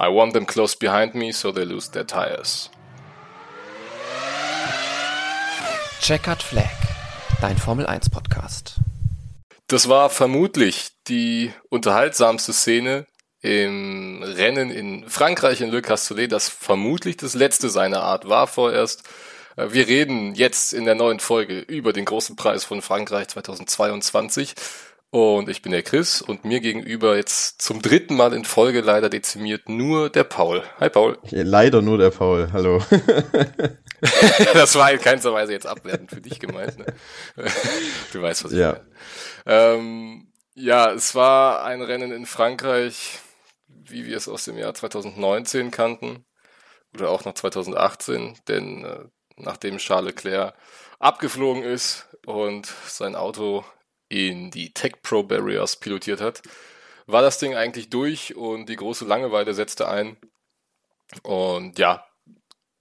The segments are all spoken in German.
I want them close behind me so they lose their tires. Checkered Flag, dein Formel 1 Podcast. Das war vermutlich die unterhaltsamste Szene im Rennen in Frankreich in Le Castellet, das vermutlich das letzte seiner Art war vorerst. Äh, wir reden jetzt in der neuen Folge über den großen Preis von Frankreich 2022. Und ich bin der Chris und mir gegenüber jetzt zum dritten Mal in Folge leider dezimiert nur der Paul. Hi Paul. Leider nur der Paul, hallo. das war in keinster Weise jetzt abwertend für dich gemeint. Ne? Du weißt, was ich ja. meine. Ähm, ja, es war ein Rennen in Frankreich, wie wir es aus dem Jahr 2019 kannten oder auch noch 2018, denn äh, nachdem Charles Leclerc abgeflogen ist und sein Auto in die Tech Pro Barriers pilotiert hat, war das Ding eigentlich durch und die große Langeweile setzte ein. Und ja,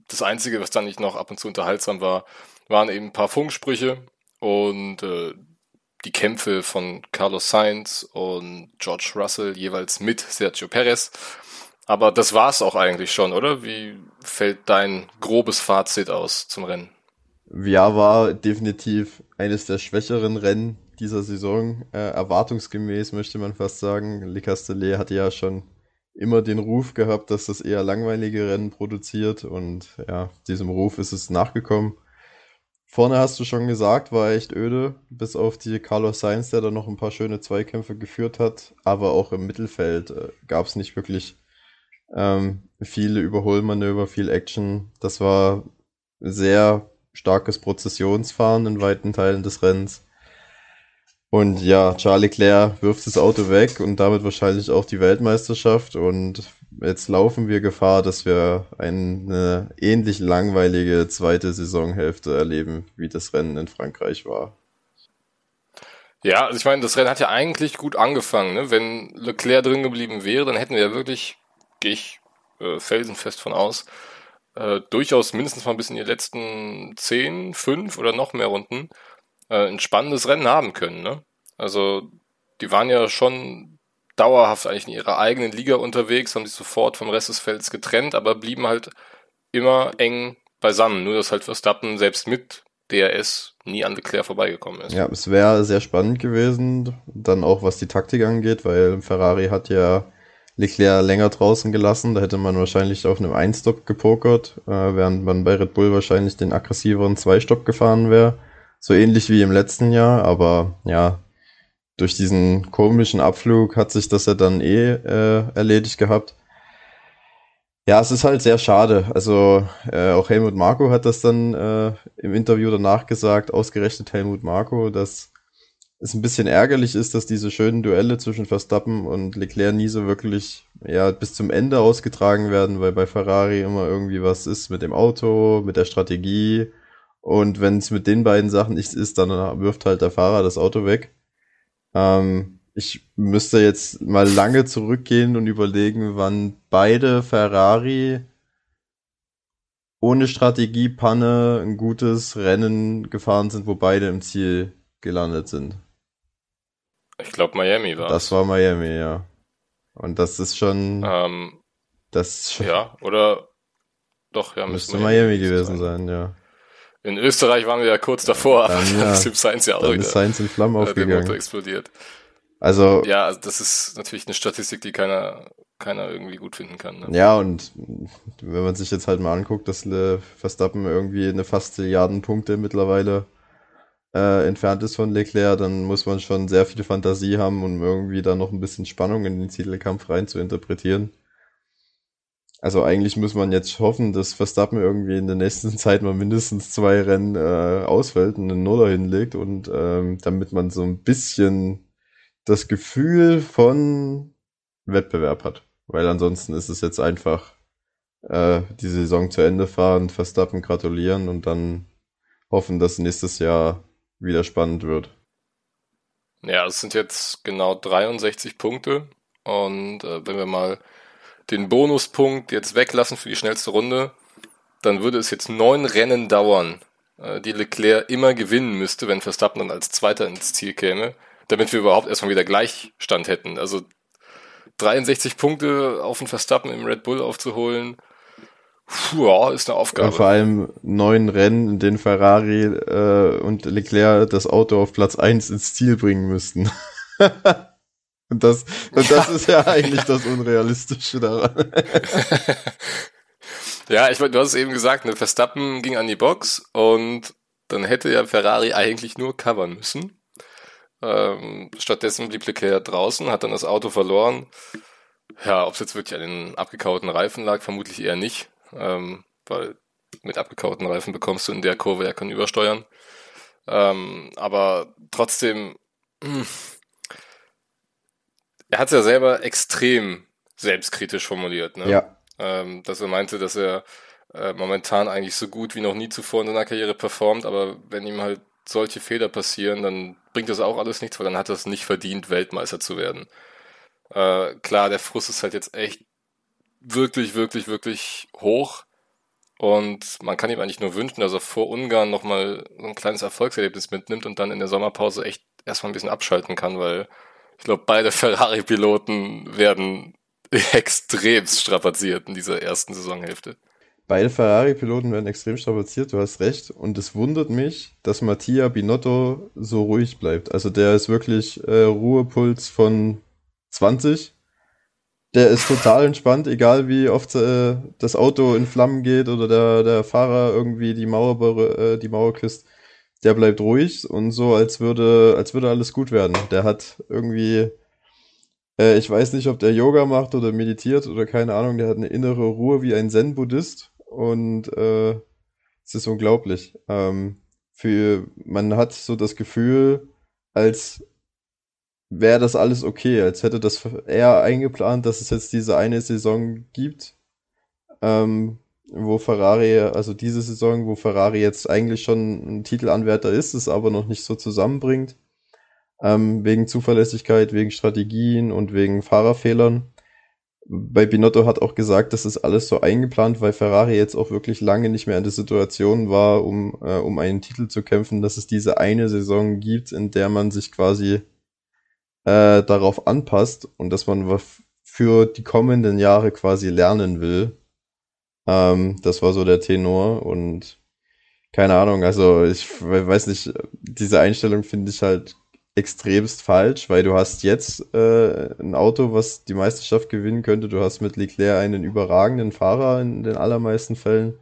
das Einzige, was dann nicht noch ab und zu unterhaltsam war, waren eben ein paar Funksprüche und äh, die Kämpfe von Carlos Sainz und George Russell jeweils mit Sergio Perez. Aber das war's auch eigentlich schon, oder? Wie fällt dein grobes Fazit aus zum Rennen? Ja, war definitiv eines der schwächeren Rennen dieser Saison. Äh, erwartungsgemäß möchte man fast sagen. Le Castellet hatte ja schon immer den Ruf gehabt, dass das eher langweilige Rennen produziert und ja, diesem Ruf ist es nachgekommen. Vorne hast du schon gesagt, war echt öde, bis auf die Carlos Sainz, der da noch ein paar schöne Zweikämpfe geführt hat, aber auch im Mittelfeld äh, gab es nicht wirklich ähm, viele Überholmanöver, viel Action. Das war sehr starkes Prozessionsfahren in weiten Teilen des Rennens. Und ja, Charlie Leclerc wirft das Auto weg und damit wahrscheinlich auch die Weltmeisterschaft. Und jetzt laufen wir Gefahr, dass wir eine ähnlich langweilige zweite Saisonhälfte erleben, wie das Rennen in Frankreich war. Ja, also ich meine, das Rennen hat ja eigentlich gut angefangen. Ne? Wenn Leclerc drin geblieben wäre, dann hätten wir ja wirklich, gehe ich äh, felsenfest von aus, äh, durchaus mindestens mal bis in die letzten zehn, fünf oder noch mehr Runden äh, ein spannendes Rennen haben können. Ne? Also die waren ja schon dauerhaft eigentlich in ihrer eigenen Liga unterwegs, haben sich sofort vom Rest des Felds getrennt, aber blieben halt immer eng beisammen. Nur dass halt Verstappen selbst mit DRS nie an Leclerc vorbeigekommen ist. Ja, es wäre sehr spannend gewesen, dann auch was die Taktik angeht, weil Ferrari hat ja Leclerc länger draußen gelassen. Da hätte man wahrscheinlich auf einem Einstop gepokert, äh, während man bei Red Bull wahrscheinlich den aggressiveren Zweistop gefahren wäre. So ähnlich wie im letzten Jahr, aber ja, durch diesen komischen Abflug hat sich das ja dann eh äh, erledigt gehabt. Ja, es ist halt sehr schade. Also äh, auch Helmut Marko hat das dann äh, im Interview danach gesagt, ausgerechnet Helmut Marko, dass es ein bisschen ärgerlich ist, dass diese schönen Duelle zwischen Verstappen und Leclerc nie so wirklich ja, bis zum Ende ausgetragen werden, weil bei Ferrari immer irgendwie was ist mit dem Auto, mit der Strategie und wenn es mit den beiden Sachen nichts ist, dann wirft halt der Fahrer das Auto weg. Ähm, ich müsste jetzt mal lange zurückgehen und überlegen, wann beide Ferrari ohne Strategiepanne ein gutes Rennen gefahren sind, wo beide im Ziel gelandet sind. Ich glaube Miami war. Das war Miami, ja. Und das ist schon. Ähm, das ist schon, ja, oder doch, ja, müsste Miami, Miami gewesen sein. sein, ja. In Österreich waren wir ja kurz davor, dann, ja, ist dem Science ja auch dann ist Science in Flammen äh, aufgegangen. Der Motor explodiert. Also ja, also das ist natürlich eine Statistik, die keiner keiner irgendwie gut finden kann. Ne? Ja, und wenn man sich jetzt halt mal anguckt, dass Verstappen irgendwie eine fast Milliarden Punkte mittlerweile äh, entfernt ist von Leclerc, dann muss man schon sehr viel Fantasie haben, um irgendwie da noch ein bisschen Spannung in den Titelkampf rein zu interpretieren. Also eigentlich muss man jetzt hoffen, dass Verstappen irgendwie in der nächsten Zeit mal mindestens zwei Rennen äh, ausfällt und einen Nuller hinlegt und ähm, damit man so ein bisschen das Gefühl von Wettbewerb hat. Weil ansonsten ist es jetzt einfach äh, die Saison zu Ende fahren, Verstappen gratulieren und dann hoffen, dass nächstes Jahr wieder spannend wird. Ja, es sind jetzt genau 63 Punkte und äh, wenn wir mal den Bonuspunkt jetzt weglassen für die schnellste Runde, dann würde es jetzt neun Rennen dauern, äh, die Leclerc immer gewinnen müsste, wenn Verstappen dann als Zweiter ins Ziel käme, damit wir überhaupt erstmal wieder Gleichstand hätten. Also 63 Punkte auf den Verstappen im Red Bull aufzuholen, puh, ist eine Aufgabe. Vor allem neun Rennen, in denen Ferrari äh, und Leclerc das Auto auf Platz eins ins Ziel bringen müssten. und das, und das ist ja eigentlich das Unrealistische daran. ja, ich meine, du hast es eben gesagt, ne, Verstappen ging an die Box und dann hätte ja Ferrari eigentlich nur covern müssen. Ähm, stattdessen blieb Leclerc draußen, hat dann das Auto verloren. Ja, ob es jetzt wirklich an den abgekauten Reifen lag, vermutlich eher nicht, ähm, weil mit abgekauten Reifen bekommst du in der Kurve ja kein Übersteuern. Ähm, aber trotzdem, mh, er hat es ja selber extrem selbstkritisch formuliert, ne? Ja. Ähm, dass er meinte, dass er äh, momentan eigentlich so gut wie noch nie zuvor in seiner Karriere performt, aber wenn ihm halt solche Fehler passieren, dann bringt das auch alles nichts, weil dann hat er es nicht verdient, Weltmeister zu werden. Äh, klar, der Frust ist halt jetzt echt wirklich, wirklich, wirklich hoch. Und man kann ihm eigentlich nur wünschen, dass er vor Ungarn nochmal so ein kleines Erfolgserlebnis mitnimmt und dann in der Sommerpause echt erstmal ein bisschen abschalten kann, weil ich glaube, beide Ferrari-Piloten werden extremst strapaziert in dieser ersten Saisonhälfte. Beide Ferrari-Piloten werden extrem strapaziert, du hast recht. Und es wundert mich, dass Mattia Binotto so ruhig bleibt. Also der ist wirklich äh, Ruhepuls von 20. Der ist total entspannt, egal wie oft äh, das Auto in Flammen geht oder der, der Fahrer irgendwie die Mauer, äh, die Mauer küsst. Der bleibt ruhig und so, als würde, als würde alles gut werden. Der hat irgendwie, äh, ich weiß nicht, ob der Yoga macht oder meditiert oder keine Ahnung, der hat eine innere Ruhe wie ein Zen-Buddhist und äh, es ist unglaublich. Ähm, für, man hat so das Gefühl, als wäre das alles okay, als hätte das eher eingeplant, dass es jetzt diese eine Saison gibt, ähm, wo Ferrari, also diese Saison, wo Ferrari jetzt eigentlich schon ein Titelanwärter ist, es aber noch nicht so zusammenbringt, ähm, wegen Zuverlässigkeit, wegen Strategien und wegen Fahrerfehlern bei Binotto hat auch gesagt, das ist alles so eingeplant, weil Ferrari jetzt auch wirklich lange nicht mehr in der Situation war, um, äh, um einen Titel zu kämpfen, dass es diese eine Saison gibt, in der man sich quasi äh, darauf anpasst und dass man für die kommenden Jahre quasi lernen will. Ähm, das war so der Tenor und keine Ahnung, also ich weiß nicht, diese Einstellung finde ich halt extremst falsch, weil du hast jetzt äh, ein Auto, was die Meisterschaft gewinnen könnte. Du hast mit Leclerc einen überragenden Fahrer in den allermeisten Fällen.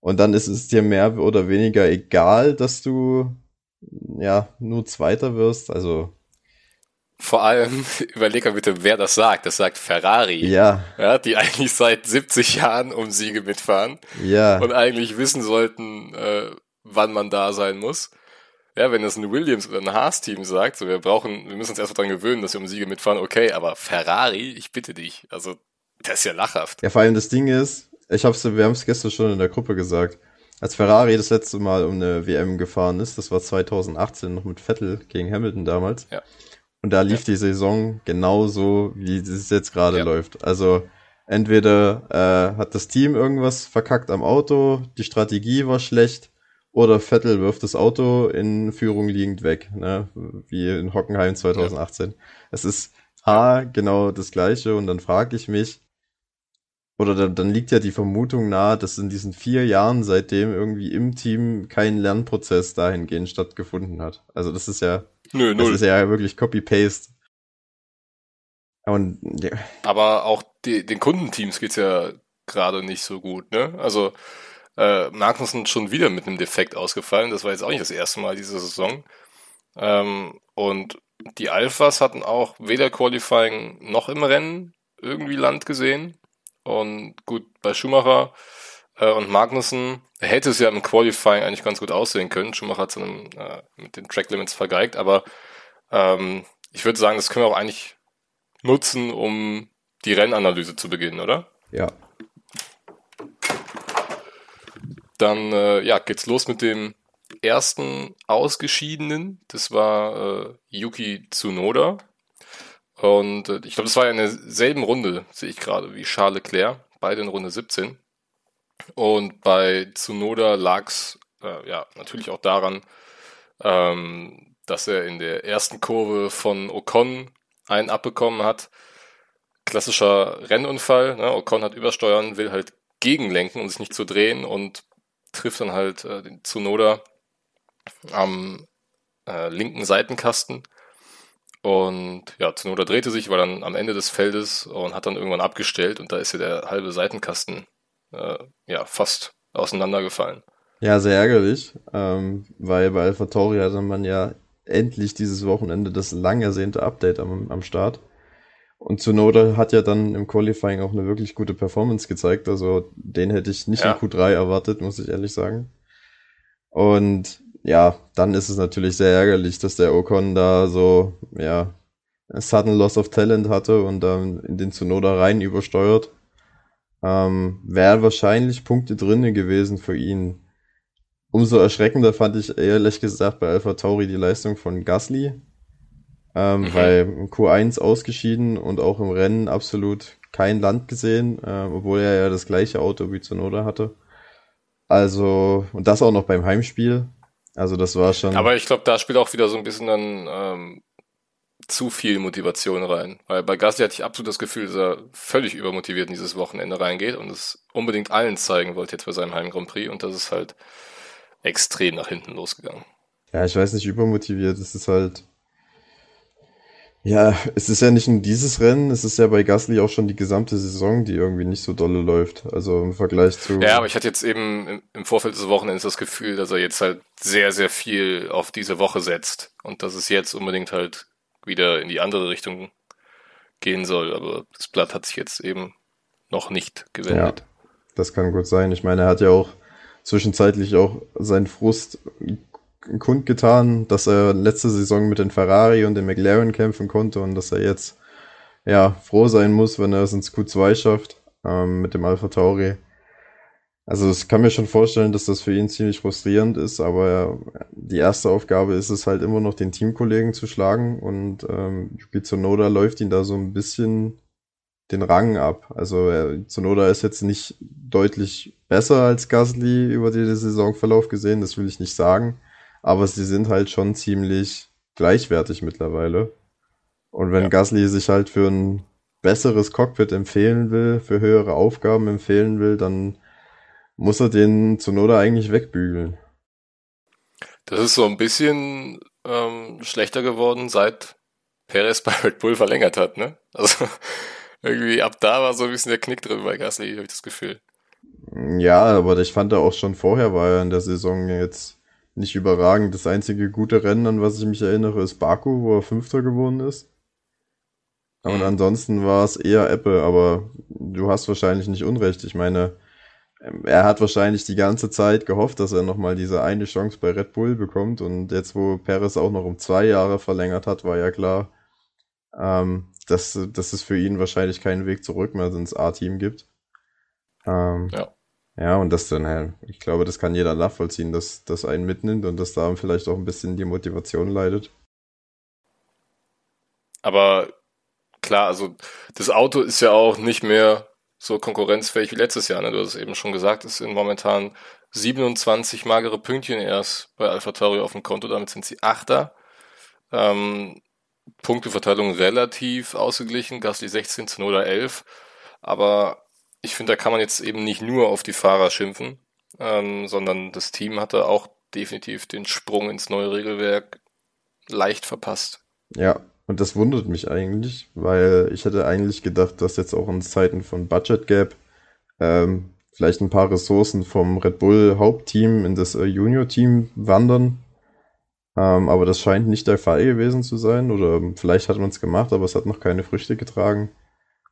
Und dann ist es dir mehr oder weniger egal, dass du ja nur Zweiter wirst. Also vor allem, überleg mal bitte, wer das sagt. Das sagt Ferrari. Ja. ja. Die eigentlich seit 70 Jahren um Siege mitfahren. Ja. Und eigentlich wissen sollten, äh, wann man da sein muss. Ja, wenn das ein Williams oder ein Haas-Team sagt, so wir brauchen, wir müssen uns erst mal dran gewöhnen, dass wir um Siege mitfahren, okay, aber Ferrari, ich bitte dich, also das ist ja lachhaft. Ja, vor allem das Ding ist, ich hab's, wir haben es gestern schon in der Gruppe gesagt, als Ferrari das letzte Mal um eine WM gefahren ist, das war 2018 noch mit Vettel gegen Hamilton damals. Ja. Und da lief ja. die Saison genauso, wie es jetzt gerade ja. läuft. Also entweder äh, hat das Team irgendwas verkackt am Auto, die Strategie war schlecht, oder Vettel wirft das Auto in Führung liegend weg, ne? wie in Hockenheim 2018. Ja. Es ist A, genau das gleiche und dann frage ich mich, oder dann, dann liegt ja die Vermutung nahe, dass in diesen vier Jahren seitdem irgendwie im Team kein Lernprozess dahingehend stattgefunden hat. Also das ist ja, Nö, das ist ja wirklich Copy-Paste. Und, ja. Aber auch die, den Kundenteams geht's ja gerade nicht so gut, ne? Also äh, Magnussen schon wieder mit einem Defekt ausgefallen. Das war jetzt auch nicht das erste Mal diese Saison. Ähm, und die Alphas hatten auch weder Qualifying noch im Rennen irgendwie Land gesehen. Und gut, bei Schumacher äh, und Magnussen hätte es ja im Qualifying eigentlich ganz gut aussehen können. Schumacher hat es äh, mit den Track Limits vergeigt, aber ähm, ich würde sagen, das können wir auch eigentlich nutzen, um die Rennanalyse zu beginnen, oder? Ja, dann äh, ja, geht's los mit dem ersten Ausgeschiedenen. Das war äh, Yuki Tsunoda. Und äh, ich glaube, das war ja in derselben Runde, sehe ich gerade, wie Charles Leclerc, beide in Runde 17. Und bei Tsunoda lag's äh, ja natürlich auch daran, ähm, dass er in der ersten Kurve von Ocon einen abbekommen hat. klassischer Rennunfall. Ne? Ocon hat übersteuern, will halt gegenlenken und sich nicht zu drehen und trifft dann halt äh, den Tsunoda am äh, linken Seitenkasten. Und ja, Tsunoda drehte sich, war dann am Ende des Feldes und hat dann irgendwann abgestellt und da ist ja der halbe Seitenkasten äh, ja fast auseinandergefallen. Ja, sehr ärgerlich, ähm, weil bei Alpha Tauri hatte man ja endlich dieses Wochenende das lang ersehnte Update am, am Start. Und Tsunoda hat ja dann im Qualifying auch eine wirklich gute Performance gezeigt. Also den hätte ich nicht ja. in Q3 erwartet, muss ich ehrlich sagen. Und ja, dann ist es natürlich sehr ärgerlich, dass der Ocon da so, ja, sudden loss of talent hatte und dann in den Tsunoda rein übersteuert. Ähm, Wären wahrscheinlich Punkte drinnen gewesen für ihn. Umso erschreckender fand ich ehrlich gesagt bei Alpha Tauri die Leistung von Gasly, ähm, mhm. weil Q1 ausgeschieden und auch im Rennen absolut kein Land gesehen, äh, obwohl er ja das gleiche Auto wie Tsunoda hatte. Also, und das auch noch beim Heimspiel. Also das war schon. Aber ich glaube, da spielt auch wieder so ein bisschen dann ähm, zu viel Motivation rein. Weil bei Gasly hatte ich absolut das Gefühl, dass er völlig übermotiviert in dieses Wochenende reingeht und es unbedingt allen zeigen wollte jetzt bei seinem Heim Grand Prix und das ist halt extrem nach hinten losgegangen. Ja, ich weiß nicht, übermotiviert. Es ist halt. Ja, es ist ja nicht nur dieses Rennen, es ist ja bei Gasly auch schon die gesamte Saison, die irgendwie nicht so dolle läuft. Also im Vergleich zu. Ja, aber ich hatte jetzt eben im Vorfeld des Wochenendes das Gefühl, dass er jetzt halt sehr, sehr viel auf diese Woche setzt und dass es jetzt unbedingt halt wieder in die andere Richtung gehen soll. Aber das Blatt hat sich jetzt eben noch nicht gewendet. Ja, das kann gut sein. Ich meine, er hat ja auch zwischenzeitlich auch seinen Frust kundgetan, dass er letzte Saison mit den Ferrari und den McLaren kämpfen konnte und dass er jetzt ja froh sein muss, wenn er es ins Q2 schafft ähm, mit dem Alpha Tauri. Also ich kann mir schon vorstellen, dass das für ihn ziemlich frustrierend ist, aber die erste Aufgabe ist es halt immer noch den Teamkollegen zu schlagen und ähm, Yuki Tsunoda läuft ihn da so ein bisschen den Rang ab. Also er, Tsunoda ist jetzt nicht deutlich besser als Gasly über den Saisonverlauf gesehen, das will ich nicht sagen. Aber sie sind halt schon ziemlich gleichwertig mittlerweile. Und wenn ja. Gasly sich halt für ein besseres Cockpit empfehlen will, für höhere Aufgaben empfehlen will, dann muss er den Tsunoda eigentlich wegbügeln. Das ist so ein bisschen ähm, schlechter geworden, seit Perez bei Red Bull verlängert hat, ne? Also irgendwie ab da war so ein bisschen der Knick drin bei Gasly, habe ich das Gefühl. Ja, aber ich fand er auch schon vorher war er in der Saison jetzt nicht überragend. Das einzige gute Rennen, an was ich mich erinnere, ist Baku, wo er Fünfter geworden ist. Und ansonsten war es eher Apple, aber du hast wahrscheinlich nicht Unrecht. Ich meine, er hat wahrscheinlich die ganze Zeit gehofft, dass er nochmal diese eine Chance bei Red Bull bekommt. Und jetzt, wo Perez auch noch um zwei Jahre verlängert hat, war ja klar, ähm, dass, dass es für ihn wahrscheinlich keinen Weg zurück mehr ins A-Team gibt. Ähm, ja. Ja, und das dann, ich glaube, das kann jeder nachvollziehen, dass das einen mitnimmt und dass da vielleicht auch ein bisschen die Motivation leidet. Aber klar, also das Auto ist ja auch nicht mehr so konkurrenzfähig wie letztes Jahr. Ne? Du hast es eben schon gesagt, es sind momentan 27 magere Pünktchen erst bei Alpha Tauri auf dem Konto, damit sind sie Achter. Ähm, Punkteverteilung relativ ausgeglichen, Gasly 16, Zunoda 11. Aber ich finde, da kann man jetzt eben nicht nur auf die Fahrer schimpfen, ähm, sondern das Team hatte auch definitiv den Sprung ins neue Regelwerk leicht verpasst. Ja, und das wundert mich eigentlich, weil ich hätte eigentlich gedacht, dass jetzt auch in Zeiten von Budget Gap ähm, vielleicht ein paar Ressourcen vom Red Bull Hauptteam in das äh, Junior-Team wandern. Ähm, aber das scheint nicht der Fall gewesen zu sein. Oder vielleicht hat man es gemacht, aber es hat noch keine Früchte getragen.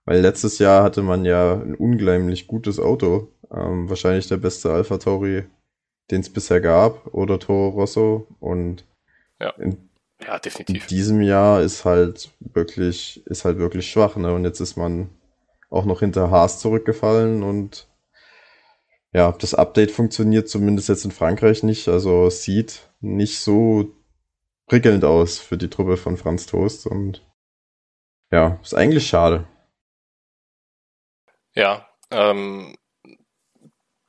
Weil letztes Jahr hatte man ja ein unglaublich gutes Auto. Ähm, wahrscheinlich der beste Alpha Tauri, den es bisher gab, oder Toro Rosso. Und ja. in, ja, definitiv. in diesem Jahr ist halt wirklich, ist halt wirklich schwach, ne? Und jetzt ist man auch noch hinter Haas zurückgefallen und ja, das Update funktioniert zumindest jetzt in Frankreich nicht. Also es sieht nicht so prickelnd aus für die Truppe von Franz Toast und ja, ist eigentlich schade. Ja, ähm,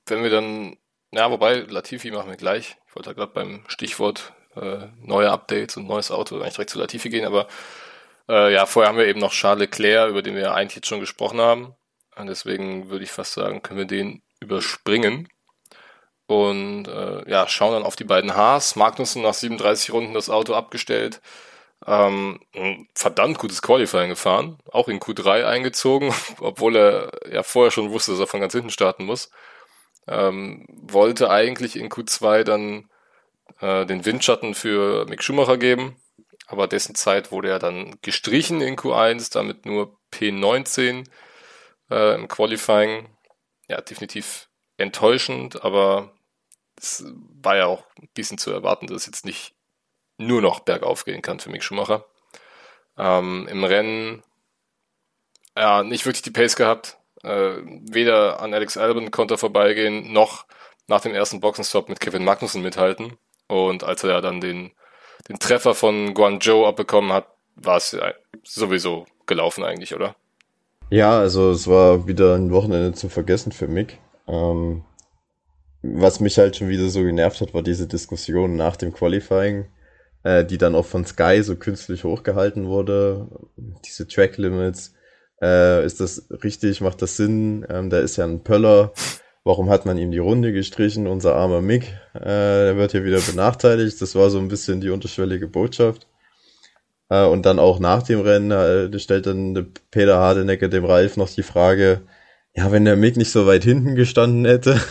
wenn wir dann, ja, wobei Latifi machen wir gleich. Ich wollte gerade beim Stichwort äh, neue Updates und neues Auto eigentlich direkt zu Latifi gehen, aber Äh, ja, vorher haben wir eben noch Charles Leclerc, über den wir eigentlich jetzt schon gesprochen haben. Und deswegen würde ich fast sagen, können wir den überspringen. Und äh, ja, schauen dann auf die beiden Haas. Magnussen nach 37 Runden das Auto abgestellt. Ähm, verdammt gutes Qualifying gefahren, auch in Q3 eingezogen, obwohl er ja vorher schon wusste, dass er von ganz hinten starten muss. Ähm, wollte eigentlich in Q2 dann äh, den Windschatten für Mick Schumacher geben, aber dessen Zeit wurde er dann gestrichen in Q1, damit nur P19 äh, im Qualifying. Ja, definitiv enttäuschend, aber es war ja auch ein bisschen zu erwarten, dass es jetzt nicht nur noch bergauf gehen kann für Mick Schumacher. Ähm, Im Rennen ja nicht wirklich die Pace gehabt. Äh, weder an Alex Albon konnte er vorbeigehen, noch nach dem ersten Boxenstopp mit Kevin Magnussen mithalten. Und als er dann den, den Treffer von Guangzhou abbekommen hat, war es sowieso gelaufen eigentlich, oder? Ja, also es war wieder ein Wochenende zum Vergessen für Mick. Ähm, was mich halt schon wieder so genervt hat, war diese Diskussion nach dem Qualifying, äh, die dann auch von Sky so künstlich hochgehalten wurde. Diese Track Limits. Äh, ist das richtig? Macht das Sinn? Ähm, da ist ja ein Pöller. Warum hat man ihm die Runde gestrichen? Unser armer Mick, äh, der wird hier wieder benachteiligt. Das war so ein bisschen die unterschwellige Botschaft. Äh, und dann auch nach dem Rennen äh, stellt dann Peter Hardenecke dem Ralf noch die Frage, ja, wenn der Mick nicht so weit hinten gestanden hätte,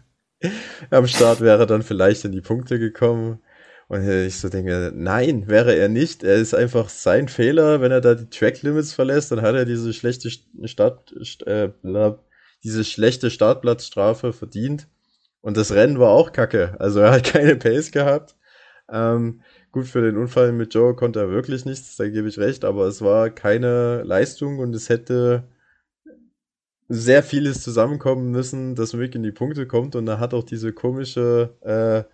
am Start wäre dann vielleicht in die Punkte gekommen. Und ich so denke, nein, wäre er nicht. Er ist einfach sein Fehler, wenn er da die Track Limits verlässt, dann hat er diese schlechte Start, äh, diese schlechte Startplatzstrafe verdient. Und das Rennen war auch kacke. Also er hat keine Pace gehabt. Ähm, gut, für den Unfall mit Joe konnte er wirklich nichts, da gebe ich recht, aber es war keine Leistung und es hätte sehr vieles zusammenkommen müssen, dass Mick in die Punkte kommt und da hat auch diese komische, äh,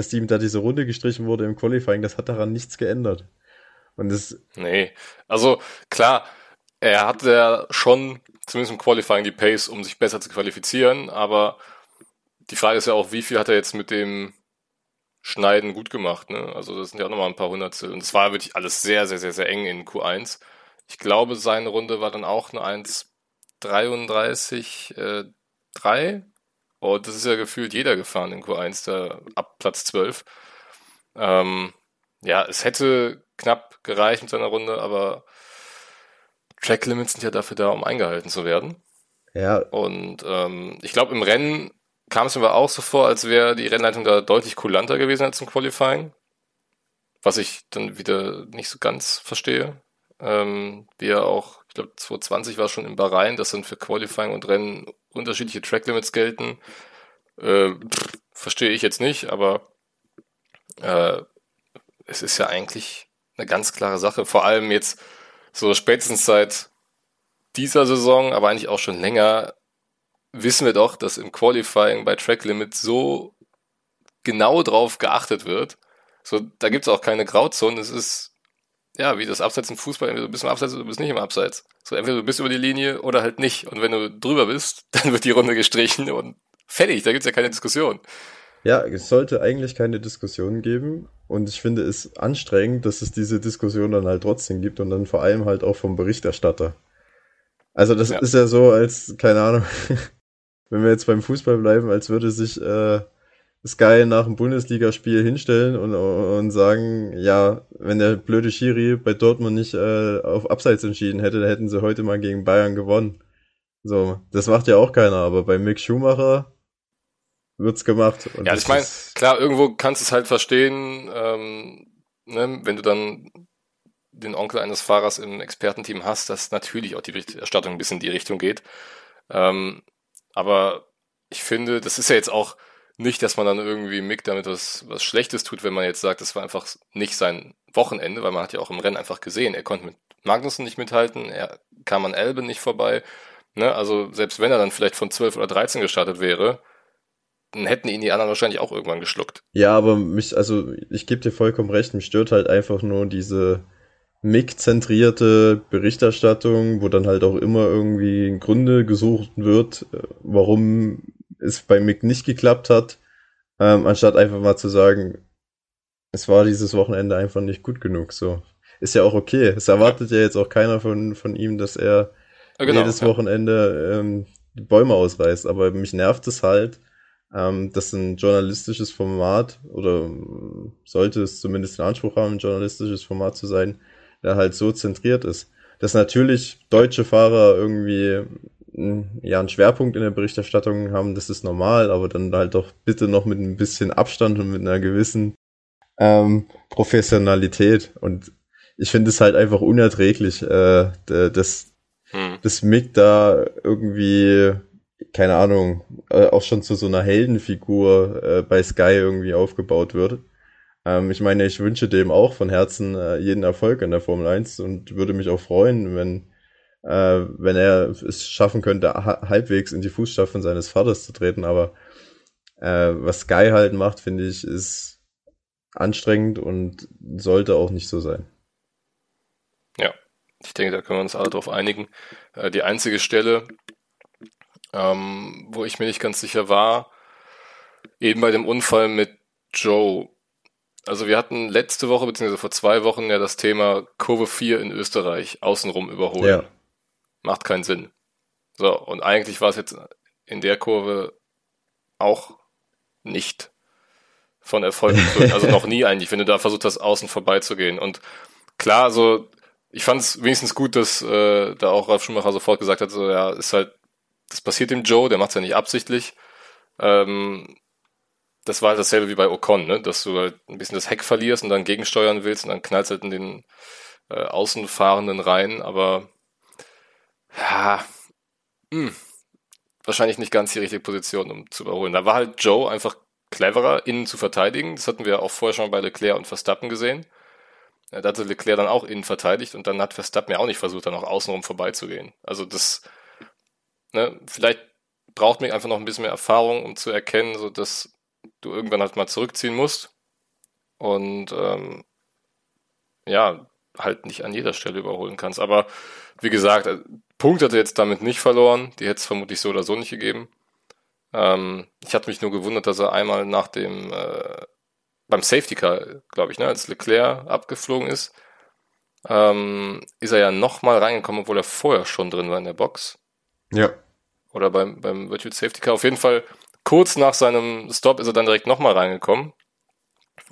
dass ihm da diese Runde gestrichen wurde im Qualifying, das hat daran nichts geändert. Und das. Nee, also klar, er hatte ja schon zumindest im Qualifying die Pace, um sich besser zu qualifizieren, aber die Frage ist ja auch, wie viel hat er jetzt mit dem Schneiden gut gemacht, ne? Also das sind ja auch nochmal ein paar Hundertstel. Und es war wirklich alles sehr, sehr, sehr, sehr eng in Q1. Ich glaube, seine Runde war dann auch eine 1,33, äh, 3. Und das ist ja gefühlt jeder gefahren in Q1, da ab Platz 12. Ähm, ja, es hätte knapp gereicht mit seiner Runde, aber Track Limits sind ja dafür da, um eingehalten zu werden. Ja. Und ähm, ich glaube, im Rennen kam es mir aber auch so vor, als wäre die Rennleitung da deutlich kulanter gewesen als im Qualifying. Was ich dann wieder nicht so ganz verstehe. Ähm, wie ja auch, ich glaube, 2020 war schon in Bahrain, dass dann für Qualifying und Rennen unterschiedliche Track Limits gelten. Äh, verstehe ich jetzt nicht, aber äh, es ist ja eigentlich eine ganz klare Sache. Vor allem jetzt so spätestens seit dieser Saison, aber eigentlich auch schon länger, wissen wir doch, dass im Qualifying bei Track Limit so genau drauf geachtet wird. So, da gibt's auch keine Grauzonen. Es ist, ja, wie das Abseits im Fußball, entweder du bist im Abseits oder du bist nicht im Abseits. So, entweder du bist über die Linie oder halt nicht. Und wenn du drüber bist, dann wird die Runde gestrichen und fertig. Da gibt's ja keine Diskussion. Ja, es sollte eigentlich keine Diskussion geben. Und ich finde es anstrengend, dass es diese Diskussion dann halt trotzdem gibt und dann vor allem halt auch vom Berichterstatter. Also das ja. ist ja so, als, keine Ahnung, wenn wir jetzt beim Fußball bleiben, als würde sich äh, Sky nach dem Bundesligaspiel hinstellen und, und sagen, ja, wenn der blöde Schiri bei Dortmund nicht äh, auf Abseits entschieden hätte, dann hätten sie heute mal gegen Bayern gewonnen. So, das macht ja auch keiner, aber bei Mick Schumacher wird's gemacht. ja, ich meine, klar, irgendwo kannst du es halt verstehen, ähm, ne, wenn du dann den Onkel eines Fahrers im Expertenteam hast, dass natürlich auch die Berichterstattung ein bisschen in die Richtung geht. Ähm, aber ich finde, das ist ja jetzt auch nicht, dass man dann irgendwie Mick damit was, was Schlechtes tut, wenn man jetzt sagt, das war einfach nicht sein Wochenende, weil man hat ja auch im Rennen einfach gesehen, er konnte mit Magnussen nicht mithalten, er kam an Elben nicht vorbei. Ne? Also selbst wenn er dann vielleicht von 12 oder 13 gestartet wäre, dann hätten ihn die anderen wahrscheinlich auch irgendwann geschluckt. Ja, aber mich, also ich gebe dir vollkommen recht, mich stört halt einfach nur diese MIG-zentrierte Berichterstattung, wo dann halt auch immer irgendwie Gründe gesucht wird, äh, warum es bei MIG nicht geklappt hat, ähm, anstatt einfach mal zu sagen, es war dieses Wochenende einfach nicht gut genug. So, ist ja auch okay. Es erwartet ja, ja jetzt auch keiner von, von ihm, dass er ja, genau, jedes Wochenende ähm, die Bäume ausreißt. Aber mich nervt es halt, ähm, dass ein journalistisches Format oder sollte es zumindest den Anspruch haben, ein journalistisches Format zu sein, der halt so zentriert ist. Dass natürlich deutsche Fahrer irgendwie ja, einen Schwerpunkt in der Berichterstattung haben, das ist normal, aber dann halt doch bitte noch mit ein bisschen Abstand und mit einer gewissen ähm, Professionalität. Und ich finde es halt einfach unerträglich, äh, dass, hm. dass Mick da irgendwie, keine Ahnung, äh, auch schon zu so einer Heldenfigur äh, bei Sky irgendwie aufgebaut wird. Ähm, ich meine, ich wünsche dem auch von Herzen äh, jeden Erfolg in der Formel 1 und würde mich auch freuen, wenn äh, wenn er es schaffen könnte, halbwegs in die Fußstapfen seines Vaters zu treten. Aber äh, was Sky halt macht, finde ich, ist anstrengend und sollte auch nicht so sein. Ja, ich denke, da können wir uns alle drauf einigen. Äh, die einzige Stelle, ähm, wo ich mir nicht ganz sicher war, eben bei dem Unfall mit Joe. Also wir hatten letzte Woche, beziehungsweise vor zwei Wochen ja das Thema Kurve 4 in Österreich außenrum überholen. Ja. Macht keinen Sinn. So, und eigentlich war es jetzt in der Kurve auch nicht von Erfolg gekrönt. Also noch nie eigentlich, wenn du da versucht hast, außen vorbeizugehen. Und klar, so, ich fand es wenigstens gut, dass äh, da auch Ralf Schumacher sofort gesagt hat, so, ja, ist halt, das passiert dem Joe, der macht es ja nicht absichtlich. Ähm, das war halt dasselbe wie bei Ocon, ne? dass du halt ein bisschen das Heck verlierst und dann gegensteuern willst und dann knallst halt in den äh, Außenfahrenden rein, aber ja, hm. wahrscheinlich nicht ganz die richtige Position, um zu überholen. Da war halt Joe einfach cleverer, innen zu verteidigen. Das hatten wir auch vorher schon bei Leclerc und Verstappen gesehen. Da hatte Leclerc dann auch innen verteidigt und dann hat Verstappen ja auch nicht versucht, dann auch außenrum vorbeizugehen. Also das, ne, vielleicht braucht mich einfach noch ein bisschen mehr Erfahrung, um zu erkennen, so dass du irgendwann halt mal zurückziehen musst und ähm, ja, halt nicht an jeder Stelle überholen kannst. Aber wie gesagt, Punkt hat er jetzt damit nicht verloren. Die hätte es vermutlich so oder so nicht gegeben. Ähm, ich hatte mich nur gewundert, dass er einmal nach dem, äh, beim Safety Car, glaube ich, ne, als Leclerc abgeflogen ist, ähm, ist er ja nochmal reingekommen, obwohl er vorher schon drin war in der Box. Ja. Oder beim, beim Virtual Safety Car. Auf jeden Fall, kurz nach seinem Stop ist er dann direkt nochmal reingekommen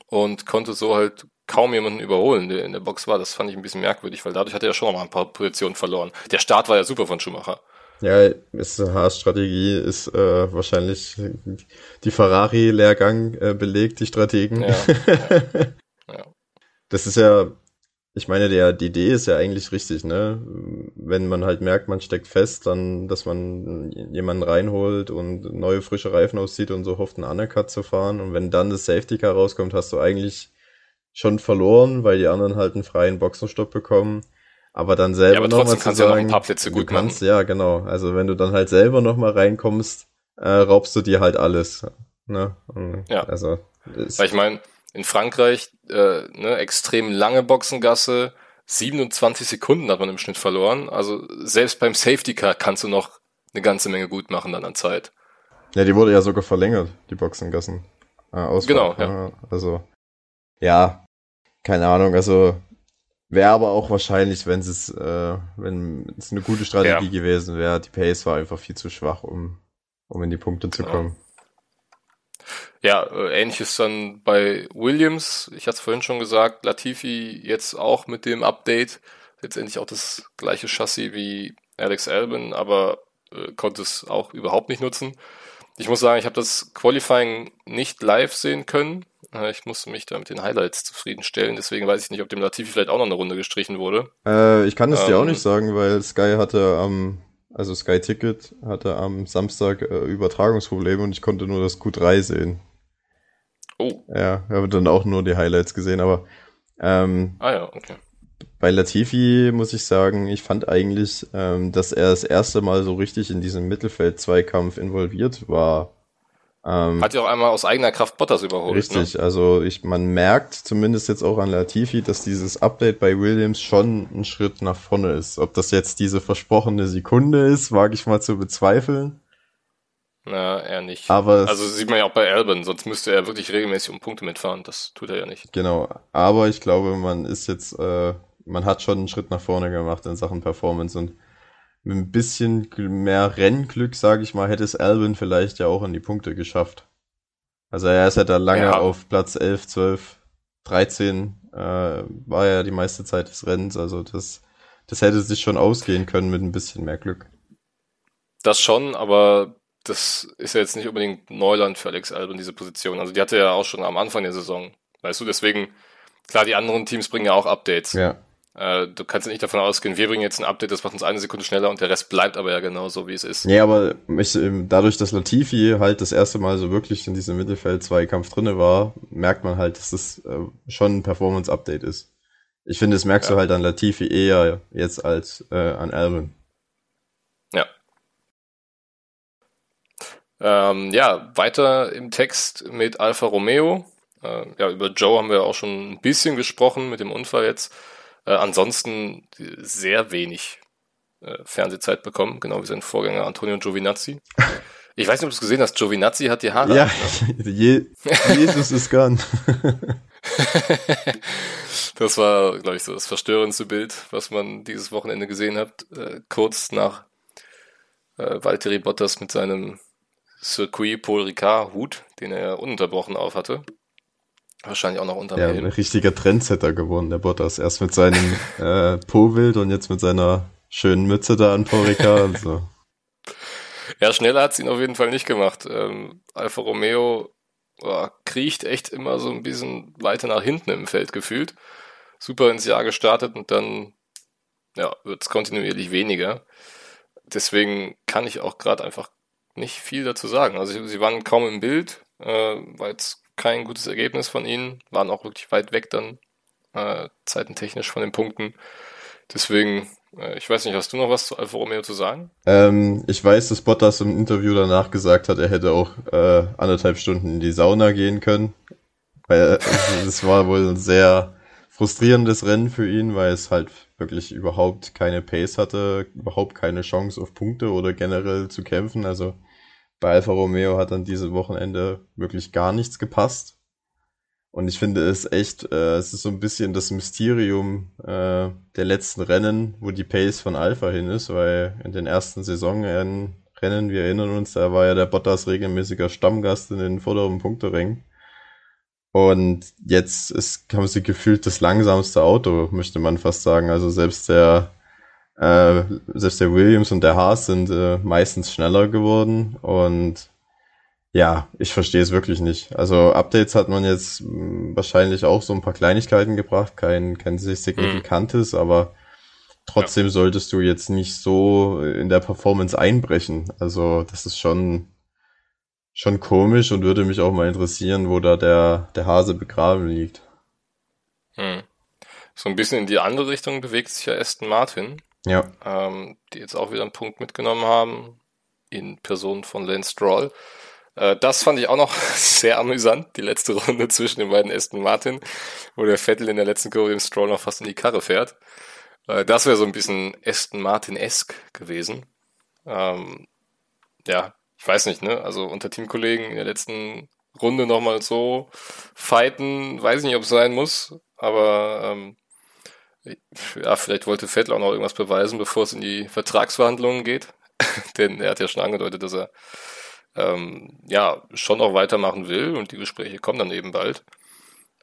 und konnte so halt kaum jemanden überholen, der in der Box war. Das fand ich ein bisschen merkwürdig, weil dadurch hat er ja schon mal ein paar Positionen verloren. Der Start war ja super von Schumacher. Ja, Haas-Strategie ist äh, wahrscheinlich die Ferrari-Lehrgang äh, belegt, die Strategen. Ja, ja, ja. Das ist ja, ich meine, der, die Idee ist ja eigentlich richtig, ne? Wenn man halt merkt, man steckt fest, dann, dass man jemanden reinholt und neue frische Reifen auszieht und so hofft, einen Undercut zu fahren. Und wenn dann das Safety Car rauskommt, hast du eigentlich schon verloren, weil die anderen halt einen freien Boxenstopp bekommen. Aber dann selber ja, aber noch mal zu sagen, ja noch ein paar Plätze gut kannst, machen. ja genau. Also wenn du dann halt selber noch mal reinkommst, äh, raubst du dir halt alles. Ne? Und ja. Also weil ich meine, in Frankreich äh, ne, extrem lange Boxengasse, 27 Sekunden hat man im Schnitt verloren. Also selbst beim Safety Car kannst du noch eine ganze Menge gut machen dann an Zeit. Ja, die wurde ja sogar verlängert, die Boxengassen. Äh, genau, ja. Also ja, keine Ahnung, also wäre aber auch wahrscheinlich, wenn es äh, wenn es eine gute Strategie ja. gewesen wäre. Die Pace war einfach viel zu schwach, um, um in die Punkte zu genau. kommen. Ja, äh, ähnliches dann bei Williams. Ich hatte es vorhin schon gesagt, Latifi jetzt auch mit dem Update. Letztendlich auch das gleiche Chassis wie Alex Albin, aber äh, konnte es auch überhaupt nicht nutzen. Ich muss sagen, ich habe das Qualifying nicht live sehen können. Ich musste mich da mit den Highlights zufriedenstellen, deswegen weiß ich nicht, ob dem Latifi vielleicht auch noch eine Runde gestrichen wurde. Äh, ich kann es ähm, dir auch ähm, nicht sagen, weil Sky hatte am, also Sky Ticket hatte am Samstag äh, Übertragungsprobleme und ich konnte nur das Q3 sehen. Oh. Ja, ich habe dann auch nur die Highlights gesehen, aber ähm, ah ja, okay. Bei Latifi muss ich sagen, ich fand eigentlich, ähm, dass er das erste Mal so richtig in diesem Mittelfeld-Zweikampf involviert war. Ähm, Hat ja auch einmal aus eigener Kraft Bottas überholt. Richtig, ne? also ich, man merkt zumindest jetzt auch an Latifi, dass dieses Update bei Williams schon ein Schritt nach vorne ist. Ob das jetzt diese versprochene Sekunde ist, wage ich mal zu bezweifeln. Na, eher nicht. Aber also sieht man ja auch bei Albon, sonst müsste er wirklich regelmäßig um Punkte mitfahren. Das tut er ja nicht. Genau, aber ich glaube, man ist jetzt äh, man hat schon einen Schritt nach vorne gemacht in Sachen Performance und mit ein bisschen mehr Rennglück, sage ich mal, hätte es Albin vielleicht ja auch an die Punkte geschafft. Also er ist ja da lange ja. auf Platz 11, 12, 13, äh, war ja die meiste Zeit des Rennens, also das, das hätte sich schon ausgehen können mit ein bisschen mehr Glück. Das schon, aber das ist ja jetzt nicht unbedingt Neuland für Alex Albin, diese Position. Also die hatte er ja auch schon am Anfang der Saison. Weißt du, deswegen, klar, die anderen Teams bringen ja auch Updates. Ja. Äh, du kannst ja nicht davon ausgehen, wir bringen jetzt ein Update, das macht uns eine Sekunde schneller und der Rest bleibt aber ja genauso, wie es ist. Nee, aber ich, ähm, dadurch, dass Latifi halt das erste Mal so wirklich in diesem Mittelfeld-Zweikampf drinne war, merkt man halt, dass das äh, schon ein Performance-Update ist. Ich finde, das merkst ja. du halt an Latifi eher jetzt als äh, an Alvin. Ja. Ähm, ja, weiter im Text mit Alfa Romeo. Äh, ja, über Joe haben wir auch schon ein bisschen gesprochen mit dem Unfall jetzt. Äh, ansonsten sehr wenig äh, Fernsehzeit bekommen, genau wie sein Vorgänger Antonio Giovinazzi. Ich weiß nicht, ob du es gesehen hast. Giovinazzi hat die Haare. Ja, ne? Je Jesus ist gone. das war, glaube ich, so das verstörendste Bild, was man dieses Wochenende gesehen hat. Äh, kurz nach äh, Valtteri Bottas mit seinem Circuit Paul Ricard Hut, den er ununterbrochen auf hatte. Wahrscheinlich auch noch unter Ja, ein richtiger Trendsetter geworden, der Bottas. Erst mit seinem äh, Po-Wild und jetzt mit seiner schönen Mütze da an Porica. Also. Ja, schneller hat's ihn auf jeden Fall nicht gemacht. Ähm, Alfa Romeo oh, kriecht echt immer so ein bisschen weiter nach hinten im Feld gefühlt. Super ins Jahr gestartet und dann ja, wird's kontinuierlich weniger. Deswegen kann ich auch gerade einfach nicht viel dazu sagen. Also sie waren kaum im Bild, äh, weil es kein gutes Ergebnis von ihnen, waren auch wirklich weit weg dann, äh, zeitentechnisch von den Punkten. Deswegen, äh, ich weiß nicht, hast du noch was zu Alfa Romeo zu sagen? Ähm, ich weiß, dass Bottas im Interview danach gesagt hat, er hätte auch äh, anderthalb Stunden in die Sauna gehen können. Weil es war wohl ein sehr frustrierendes Rennen für ihn, weil es halt wirklich überhaupt keine Pace hatte, überhaupt keine Chance auf Punkte oder generell zu kämpfen. Also bei Alfa Romeo hat dann dieses Wochenende wirklich gar nichts gepasst. Und ich finde es echt, äh, es ist so ein bisschen das Mysterium äh, der letzten Rennen, wo die Pace von Alpha hin ist, weil in den ersten Saisonrennen, wir erinnern uns, da war ja der Bottas regelmäßiger Stammgast in den vorderen Punkterängen. Und jetzt ist, haben sie gefühlt das langsamste Auto, möchte man fast sagen. Also selbst der äh, selbst der Williams und der Haas sind äh, meistens schneller geworden und ja, ich verstehe es wirklich nicht. Also Updates hat man jetzt mh, hm, wahrscheinlich auch so ein paar Kleinigkeiten gebracht, kein, kein signifikantes, mhm. aber trotzdem ja. solltest du jetzt nicht so in der Performance einbrechen. Also das ist schon, schon komisch und würde mich auch mal interessieren, wo da der, der Hase begraben liegt. Hm. So ein bisschen in die andere Richtung bewegt sich ja Aston Martin. Ja. Ähm, die jetzt auch wieder einen Punkt mitgenommen haben, in Person von Lance Stroll. Äh, das fand ich auch noch sehr amüsant, die letzte Runde zwischen den beiden Aston Martin, wo der Vettel in der letzten Kurve dem Stroll noch fast in die Karre fährt. Äh, das wäre so ein bisschen Aston Martin-esque gewesen. Ähm, ja, ich weiß nicht, ne? Also unter Teamkollegen in der letzten Runde nochmal so fighten, weiß ich nicht, ob es sein muss, aber ähm, ja, vielleicht wollte Vettel auch noch irgendwas beweisen, bevor es in die Vertragsverhandlungen geht. Denn er hat ja schon angedeutet, dass er ähm, ja schon noch weitermachen will und die Gespräche kommen dann eben bald.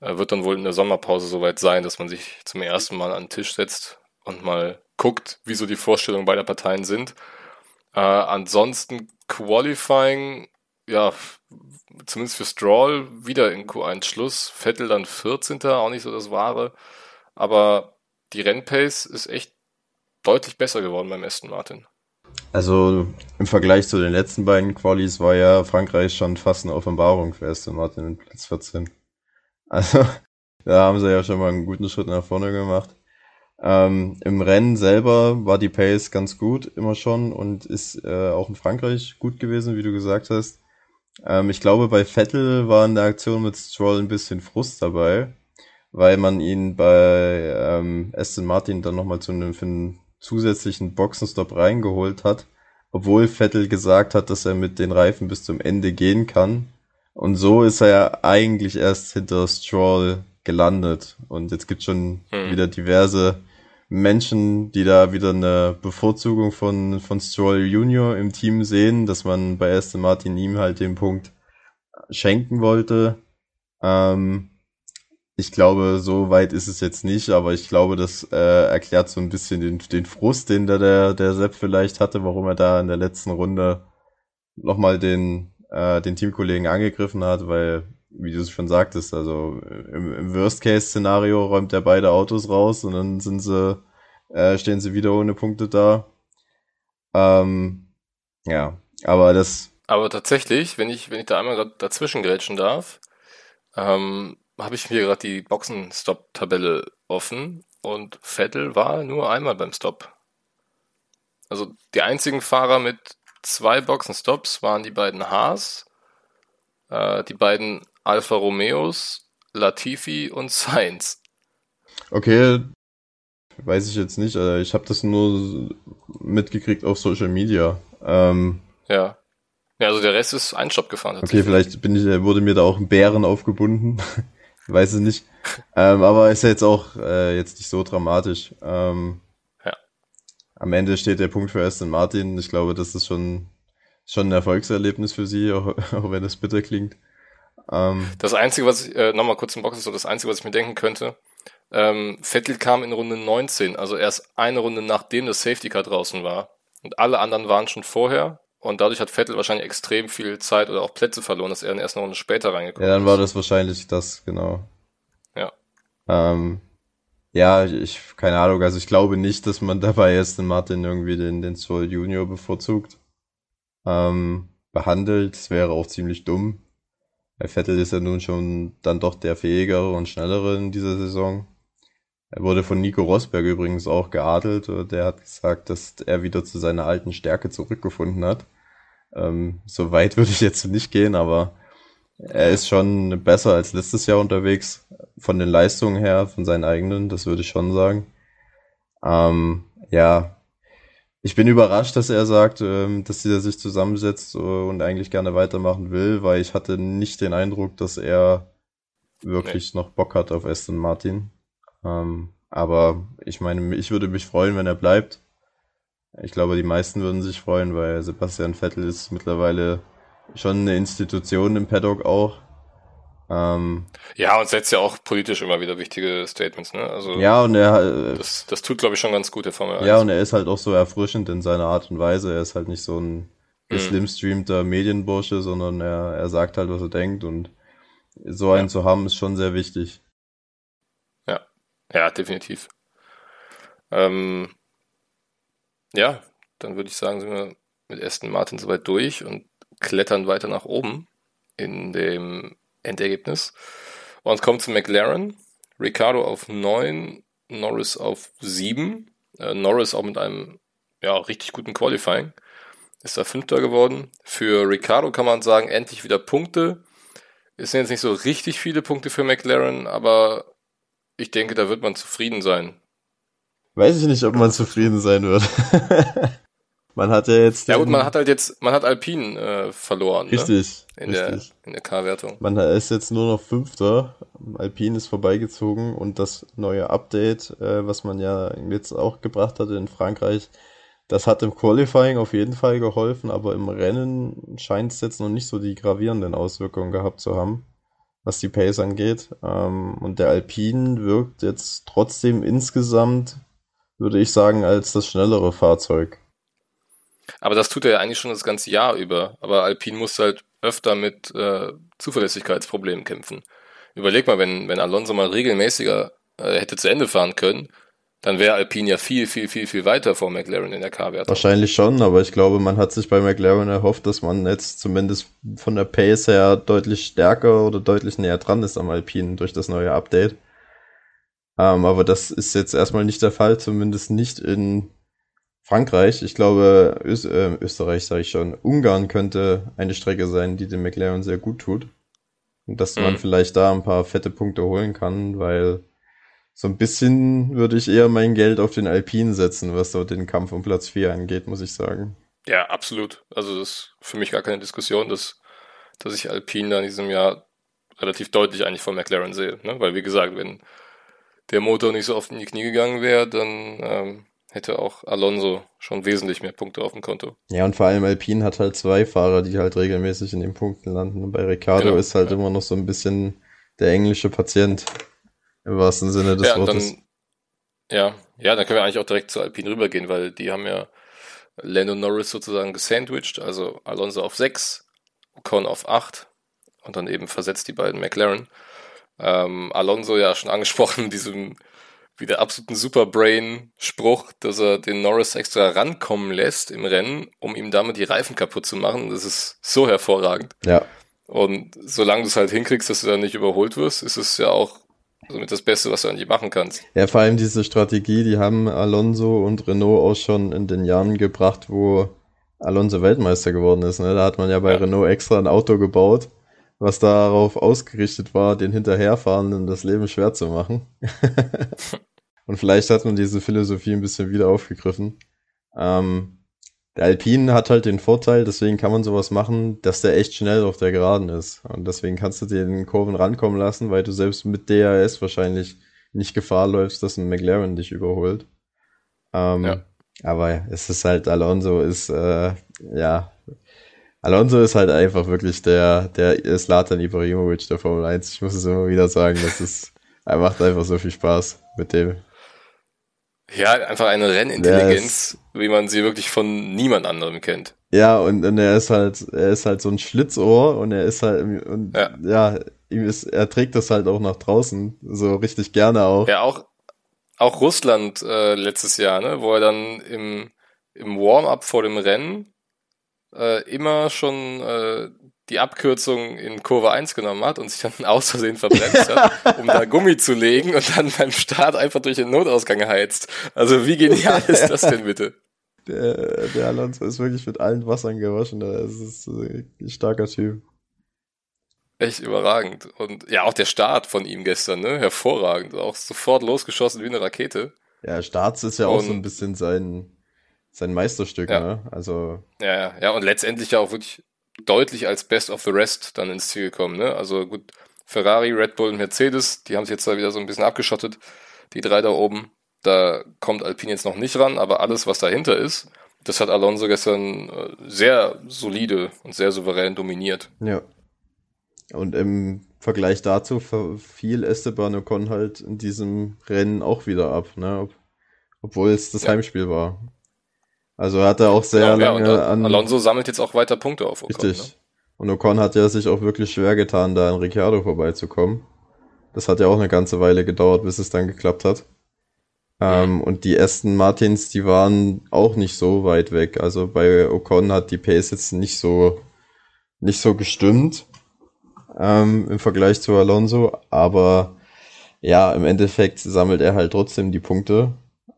Er wird dann wohl in der Sommerpause soweit sein, dass man sich zum ersten Mal an den Tisch setzt und mal guckt, wie so die Vorstellungen beider Parteien sind. Äh, ansonsten Qualifying, ja, zumindest für Stroll wieder in Q1 Schluss. Vettel dann 14. auch nicht so das Wahre. Aber die Rennpace ist echt deutlich besser geworden beim Aston Martin. Also im Vergleich zu den letzten beiden Qualis war ja Frankreich schon fast eine Offenbarung für Aston Martin in Platz 14. Also da haben sie ja schon mal einen guten Schritt nach vorne gemacht. Ähm, Im Rennen selber war die Pace ganz gut immer schon und ist äh, auch in Frankreich gut gewesen, wie du gesagt hast. Ähm, ich glaube, bei Vettel war in der Aktion mit Stroll ein bisschen Frust dabei weil man ihn bei ähm, Aston Martin dann nochmal zu einem, für einen zusätzlichen Boxenstopp reingeholt hat, obwohl Vettel gesagt hat, dass er mit den Reifen bis zum Ende gehen kann. Und so ist er ja eigentlich erst hinter Stroll gelandet. Und jetzt gibt schon hm. wieder diverse Menschen, die da wieder eine Bevorzugung von, von Stroll Junior im Team sehen, dass man bei Aston Martin ihm halt den Punkt schenken wollte. Ähm, ich glaube, so weit ist es jetzt nicht, aber ich glaube, das äh, erklärt so ein bisschen den, den Frust, den da der, der Sepp vielleicht hatte, warum er da in der letzten Runde nochmal den, äh, den Teamkollegen angegriffen hat, weil, wie du es schon sagtest, also im, im Worst-Case-Szenario räumt er beide Autos raus und dann sind sie, äh, stehen sie wieder ohne Punkte da. Ähm, ja, aber das. Aber tatsächlich, wenn ich, wenn ich da einmal dazwischen grätschen darf, ähm, habe ich mir gerade die Boxenstopp-Tabelle offen und Vettel war nur einmal beim Stop. Also die einzigen Fahrer mit zwei Boxenstops waren die beiden Haas, äh, die beiden Alfa Romeos, Latifi und Sainz. Okay, weiß ich jetzt nicht. Also ich habe das nur mitgekriegt auf Social Media. Ähm, ja. Ja, also der Rest ist ein Stopp gefahren. Okay, vielleicht bin ich, wurde mir da auch ein Bären aufgebunden. weiß es nicht. ähm, aber ist ja jetzt auch äh, jetzt nicht so dramatisch. Ähm, ja. Am Ende steht der Punkt für Aston Martin. Ich glaube, das ist schon, schon ein Erfolgserlebnis für sie, auch, auch wenn es bitter klingt. Ähm, das Einzige, was ich, äh, nochmal kurz im Box ist so das Einzige, was ich mir denken könnte, ähm, Vettel kam in Runde 19, also erst eine Runde nachdem das Safety Car draußen war. Und alle anderen waren schon vorher. Und dadurch hat Vettel wahrscheinlich extrem viel Zeit oder auch Plätze verloren, dass er in erst eine Runde später reingekommen ist. Ja, dann war das wahrscheinlich das, genau. Ja. Ähm, ja, ich, keine Ahnung, also ich glaube nicht, dass man dabei ist, den Martin irgendwie den, den Stroll Junior bevorzugt. Ähm, behandelt. Das wäre auch ziemlich dumm. Weil Vettel ist ja nun schon dann doch der fähigere und schnellere in dieser Saison. Er wurde von Nico Rosberg übrigens auch geadelt. Der hat gesagt, dass er wieder zu seiner alten Stärke zurückgefunden hat. Ähm, so weit würde ich jetzt nicht gehen, aber er ist schon besser als letztes Jahr unterwegs. Von den Leistungen her, von seinen eigenen, das würde ich schon sagen. Ähm, ja, ich bin überrascht, dass er sagt, ähm, dass er sich zusammensetzt und eigentlich gerne weitermachen will, weil ich hatte nicht den Eindruck, dass er wirklich nee. noch Bock hat auf Aston Martin. Ähm, aber ich meine, ich würde mich freuen, wenn er bleibt. Ich glaube, die meisten würden sich freuen, weil Sebastian Vettel ist mittlerweile schon eine Institution im Paddock auch. Ähm, ja, und setzt ja auch politisch immer wieder wichtige Statements, ne? Also ja, und er äh, das, das tut, glaube ich, schon ganz gut, der Formel 1. Ja, und er ist halt auch so erfrischend in seiner Art und Weise. Er ist halt nicht so ein geslimstreamter mhm. Medienbursche, sondern er, er sagt halt, was er denkt und so einen ja. zu haben, ist schon sehr wichtig. Ja, definitiv. Ähm, ja, dann würde ich sagen, sind wir mit Aston Martin soweit durch und klettern weiter nach oben in dem Endergebnis. Und kommt zu McLaren. Ricardo auf 9, Norris auf 7. Äh, Norris auch mit einem ja, richtig guten Qualifying. Ist da Fünfter geworden. Für Ricardo kann man sagen, endlich wieder Punkte. Es sind jetzt nicht so richtig viele Punkte für McLaren, aber ich denke, da wird man zufrieden sein. Weiß ich nicht, ob man zufrieden sein wird. man hat ja jetzt. Ja gut, man hat halt jetzt, man hat Alpine äh, verloren. Ne? Richtig. Ne? In, richtig. Der, in der K-Wertung. Man ist jetzt nur noch Fünfter. Alpine ist vorbeigezogen und das neue Update, äh, was man ja jetzt auch gebracht hatte in Frankreich, das hat im Qualifying auf jeden Fall geholfen, aber im Rennen scheint es jetzt noch nicht so die gravierenden Auswirkungen gehabt zu haben was die Pace angeht. Ähm, und der Alpine wirkt jetzt trotzdem insgesamt, würde ich sagen, als das schnellere Fahrzeug. Aber das tut er ja eigentlich schon das ganze Jahr über. Aber Alpine muss halt öfter mit äh, Zuverlässigkeitsproblemen kämpfen. Überleg mal, wenn, wenn Alonso mal regelmäßiger äh, hätte zu Ende fahren können, dann wäre Alpine ja viel, viel, viel, viel weiter vor McLaren in der K-Wertung. Wahrscheinlich schon, aber ich glaube, man hat sich bei McLaren erhofft, dass man jetzt zumindest von der Pace her deutlich stärker oder deutlich näher dran ist am Alpine durch das neue Update. Ähm, aber das ist jetzt erstmal nicht der Fall, zumindest nicht in Frankreich. Ich glaube, Ös äh, Österreich sage ich schon, Ungarn könnte eine Strecke sein, die dem McLaren sehr gut tut. Und dass mhm. man vielleicht da ein paar fette Punkte holen kann, weil so ein bisschen würde ich eher mein Geld auf den Alpinen setzen, was so den Kampf um Platz 4 angeht, muss ich sagen. Ja, absolut. Also das ist für mich gar keine Diskussion, dass, dass ich Alpine da in diesem Jahr relativ deutlich eigentlich vor McLaren sehe. Ne? Weil wie gesagt, wenn der Motor nicht so oft in die Knie gegangen wäre, dann ähm, hätte auch Alonso schon wesentlich mehr Punkte auf dem Konto. Ja, und vor allem Alpine hat halt zwei Fahrer, die halt regelmäßig in den Punkten landen. Und bei Ricardo genau, ist halt ja. immer noch so ein bisschen der englische Patient im wahrsten Sinne des ja, Wortes. Dann, ja, ja, dann können wir eigentlich auch direkt zu Alpine rübergehen, weil die haben ja Lando Norris sozusagen gesandwiched, also Alonso auf 6, Ocon auf 8 und dann eben versetzt die beiden McLaren. Ähm, Alonso ja schon angesprochen, diesem wieder absoluten Superbrain-Spruch, dass er den Norris extra rankommen lässt im Rennen, um ihm damit die Reifen kaputt zu machen. Das ist so hervorragend. Ja. Und solange du es halt hinkriegst, dass du dann nicht überholt wirst, ist es ja auch somit das Beste, was du eigentlich machen kannst. Ja, vor allem diese Strategie, die haben Alonso und Renault auch schon in den Jahren gebracht, wo Alonso Weltmeister geworden ist. Ne? Da hat man ja bei ja. Renault extra ein Auto gebaut, was darauf ausgerichtet war, den Hinterherfahrenden das Leben schwer zu machen. und vielleicht hat man diese Philosophie ein bisschen wieder aufgegriffen. Ähm, der Alpine hat halt den Vorteil, deswegen kann man sowas machen, dass der echt schnell auf der Geraden ist. Und deswegen kannst du den Kurven rankommen lassen, weil du selbst mit DRS wahrscheinlich nicht Gefahr läufst, dass ein McLaren dich überholt. Ähm, ja. Aber es ist halt, Alonso ist, äh, ja, Alonso ist halt einfach wirklich der, der Slatan Ibrahimovic der Formel 1. Ich muss es immer wieder sagen, das ist, er macht einfach so viel Spaß mit dem. Ja, einfach eine Rennintelligenz, wie man sie wirklich von niemand anderem kennt. Ja, und, und er ist halt, er ist halt so ein Schlitzohr und er ist halt, und ja, ja ihm ist, er trägt das halt auch nach draußen, so richtig gerne auch. Ja, auch, auch Russland äh, letztes Jahr, ne, wo er dann im, im Warm-up vor dem Rennen äh, immer schon äh, die Abkürzung in Kurve 1 genommen hat und sich dann aus Versehen verbremst hat, um da Gummi zu legen und dann beim Start einfach durch den Notausgang heizt. Also wie genial ist das denn bitte? Der, der Alonso ist wirklich mit allen Wassern gewaschen. Das ist ein starker Typ. Echt überragend. Und ja, auch der Start von ihm gestern, ne? Hervorragend. Auch sofort losgeschossen wie eine Rakete. Ja, Starts ist ja auch und, so ein bisschen sein, sein Meisterstück, ja. ne? Also. Ja, ja, ja, und letztendlich ja auch wirklich deutlich als Best of the Rest dann ins Ziel gekommen. Ne? Also gut, Ferrari, Red Bull und Mercedes, die haben sich jetzt da wieder so ein bisschen abgeschottet, die drei da oben. Da kommt Alpine jetzt noch nicht ran, aber alles, was dahinter ist, das hat Alonso gestern äh, sehr solide und sehr souverän dominiert. Ja. Und im Vergleich dazu fiel Esteban Ocon halt in diesem Rennen auch wieder ab, ne? obwohl es das ja. Heimspiel war. Also hat er auch sehr genau, lange ja, an. Alonso sammelt jetzt auch weiter Punkte auf Ocon. Richtig. Ne? Und Ocon hat ja sich auch wirklich schwer getan, da an Ricciardo vorbeizukommen. Das hat ja auch eine ganze Weile gedauert, bis es dann geklappt hat. Ähm, und die ersten Martins, die waren auch nicht so weit weg. Also bei Ocon hat die Pace jetzt nicht so, nicht so gestimmt ähm, im Vergleich zu Alonso. Aber ja, im Endeffekt sammelt er halt trotzdem die Punkte.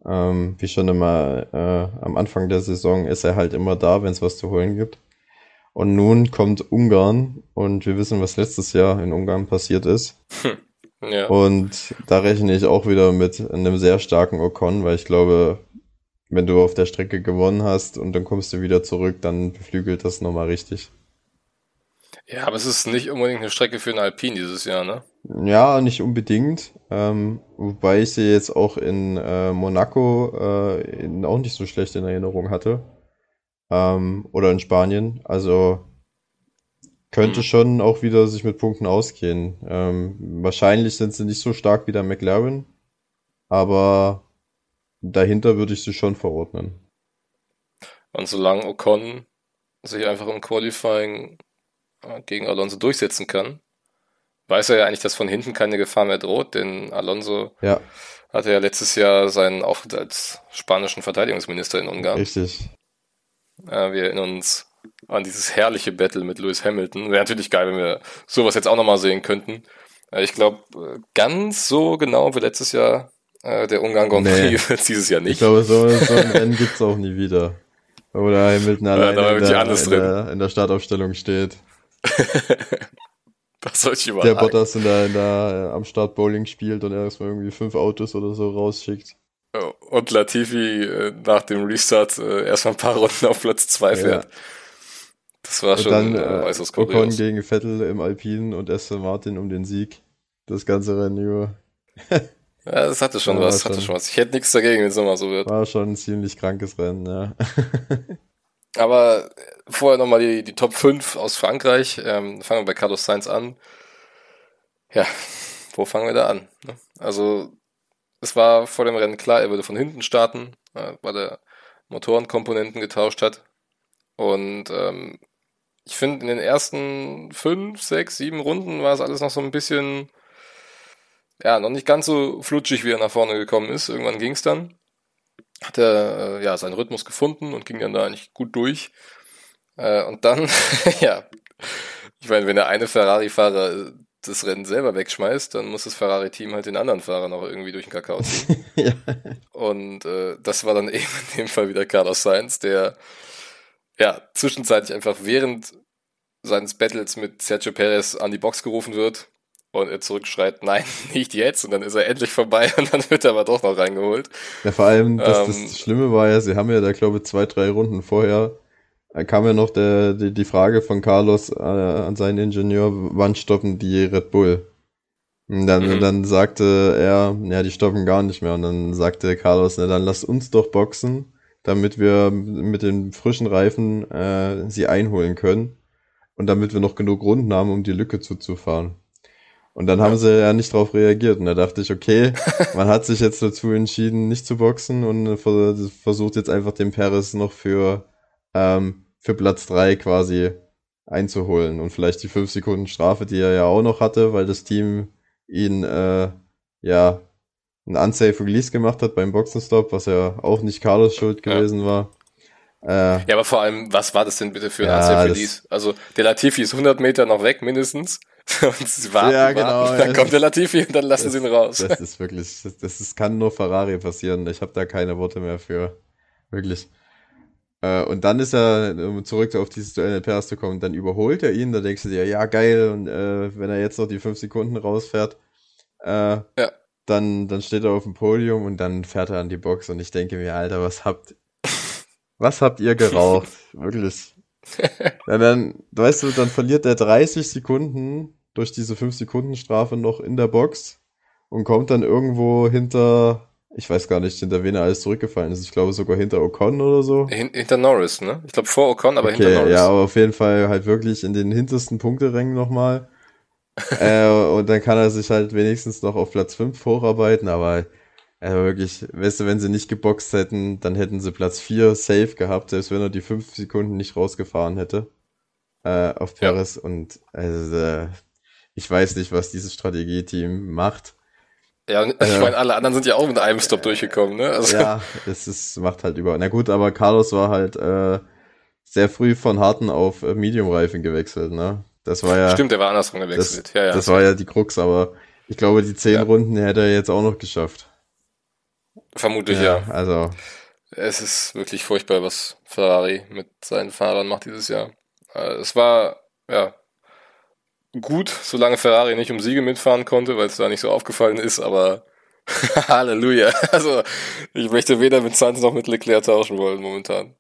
Ähm, wie schon immer äh, am Anfang der Saison ist er halt immer da, wenn es was zu holen gibt. Und nun kommt Ungarn und wir wissen, was letztes Jahr in Ungarn passiert ist. Hm. Ja. Und da rechne ich auch wieder mit einem sehr starken Ocon, weil ich glaube, wenn du auf der Strecke gewonnen hast und dann kommst du wieder zurück, dann beflügelt das nochmal richtig. Ja, aber es ist nicht unbedingt eine Strecke für einen Alpin dieses Jahr, ne? Ja, nicht unbedingt. Ähm, wobei ich sie jetzt auch in äh, Monaco äh, in, auch nicht so schlecht in Erinnerung hatte. Ähm, oder in Spanien. Also könnte hm. schon auch wieder sich mit Punkten ausgehen. Ähm, wahrscheinlich sind sie nicht so stark wie der McLaren, aber dahinter würde ich sie schon verordnen. Und solange Ocon sich einfach im Qualifying gegen Alonso durchsetzen kann, weiß er ja eigentlich, dass von hinten keine Gefahr mehr droht, denn Alonso ja. hatte ja letztes Jahr seinen Auftritt als spanischen Verteidigungsminister in Ungarn. Richtig. Äh, wir erinnern uns an dieses herrliche Battle mit Lewis Hamilton. Wäre natürlich geil, wenn wir sowas jetzt auch nochmal sehen könnten. Äh, ich glaube, äh, ganz so genau wie letztes Jahr äh, der Ungarn Grand Prix nee. dieses Jahr nicht. Ich glaube, so, so ein Rennen gibt's auch nie wieder. Oder Hamilton alleine ja, in, der, in, der, in der Startaufstellung steht. Was soll ich? Der Bottas in der, in der, äh, am Start Bowling spielt und er erstmal irgendwie fünf Autos oder so rausschickt. Und Latifi äh, nach dem Restart äh, erstmal ein paar Runden auf Platz zwei fährt. Ja. Das war und schon dann, äh, äußerst Ocon gegen Vettel im Alpinen und Aston Martin um den Sieg. Das ganze Rennen über. Ja, das hatte schon Ja, was, hatte schon was. Ich hätte nichts dagegen, wenn es nochmal so wird. War schon ein ziemlich krankes Rennen, ja. Aber vorher nochmal die, die Top 5 aus Frankreich. Ähm, fangen wir bei Carlos Sainz an. Ja, wo fangen wir da an? ne? Also, es war vor dem Rennen klar, er würde von hinten starten, äh, weil er Motorenkomponenten getauscht hat. Und ähm, ich finde, in den ersten fünf, sechs, sieben Runden war es alles noch so ein bisschen, ja, noch nicht ganz so flutschig, wie er nach vorne gekommen ist. Irgendwann ging es dann. Hat er äh, ja seinen Rhythmus gefunden und ging dann da eigentlich gut durch. Äh, und dann, ja, ich meine, wenn der eine Ferrari-Fahrer äh, das Rennen selber wegschmeißt, dann muss das Ferrari-Team halt den anderen Fahrer noch irgendwie durch den Kakao ziehen. ja. Und äh, das war dann eben in dem Fall wieder Carlos Sainz, der ja zwischenzeitlich einfach während seines Battles mit Sergio Perez an die Box gerufen wird und er zurückschreit, nein, nicht jetzt. Und dann ist er endlich vorbei und dann wird er aber doch noch reingeholt. Ja, vor allem, das, Ähm, das Schlimme war ja, sie haben ja da, glaube ich, zwei, drei Runden vorher, da kam ja noch der, die, die Frage von Carlos äh, an seinen Ingenieur, wann stoppen die Red Bull? Und dann, Mhm. dann sagte er, ja, die stoppen gar nicht mehr. Und dann sagte Carlos, na dann lasst uns doch boxen, damit wir mit den frischen Reifen äh, sie einholen können. Und damit wir noch genug Runden haben, um die Lücke zuzufahren. Und dann haben sie ja nicht drauf reagiert. Und da dachte ich, okay, man hat sich jetzt dazu entschieden, nicht zu boxen und ver- versucht jetzt einfach den Perez noch für, ähm, für Platz drei quasi einzuholen. Und vielleicht die fünf Sekunden Strafe, die er ja auch noch hatte, weil das Team ihn, äh, ja, ein unsafe Release gemacht hat beim Boxenstopp, was ja auch nicht Carlos Schuld Ja. gewesen war. Äh, Ja, aber vor allem, was war das denn bitte für ein Ja, Unsafe Release? Also, der Latifi ist 100 Meter noch weg, mindestens. Und sie warten, Ja, genau, warten. Dann kommt der Latifi und dann lassen Das- sie ihn raus. Das ist wirklich, das, das ist, kann nur Ferrari passieren. Ich habe da keine Worte mehr für. Wirklich. Äh, und dann ist er, um zurück auf dieses Duell mit Perez zu kommen, dann überholt er ihn, da denkst du dir, ja geil, und äh, wenn er jetzt noch die fünf Sekunden rausfährt, äh, Ja. dann, dann steht er auf dem Podium und dann fährt er an die Box und ich denke mir, Alter, was habt, was habt ihr geraucht? Wirklich. Ja, dann, weißt du, dann verliert er 30 Sekunden durch diese 5-Sekunden-Strafe noch in der Box und kommt dann irgendwo hinter, ich weiß gar nicht, hinter wen er alles zurückgefallen ist. Ich glaube sogar hinter Ocon oder so. Hin, hinter Norris, ne? Ich glaube vor Ocon, aber hinter Okay, Norris. ja, aber auf jeden Fall halt wirklich in den hintersten Punkterängen nochmal. äh, und dann kann er sich halt wenigstens noch auf Platz 5 hocharbeiten, aber äh, wirklich, weißt du, wenn sie nicht geboxt hätten, dann hätten sie Platz 4 safe gehabt, selbst wenn er die 5 Sekunden nicht rausgefahren hätte. Äh, auf Ja. Perez und also, äh, ich weiß nicht, was dieses Strategieteam macht. Ja, ich Ja. meine, alle anderen sind ja auch mit einem Stop durchgekommen, ne? Also, Ja, es ist, macht halt über. Na gut, aber Carlos war halt äh, sehr früh von harten auf äh, Medium-Reifen gewechselt, ne? Das war ja, stimmt, der war andersrum gewechselt. ja, ja. das war ja die Krux, aber ich glaube, die zehn Ja. Runden hätte er jetzt auch noch geschafft. Vermutlich, ja. Also, Es ist wirklich furchtbar, was Ferrari mit seinen Fahrern macht dieses Jahr. Äh, Es war, ja, gut, solange Ferrari nicht um Siege mitfahren konnte, weil es da nicht so aufgefallen ist, aber Halleluja. Also, ich möchte weder mit Sainz noch mit Leclerc tauschen wollen momentan.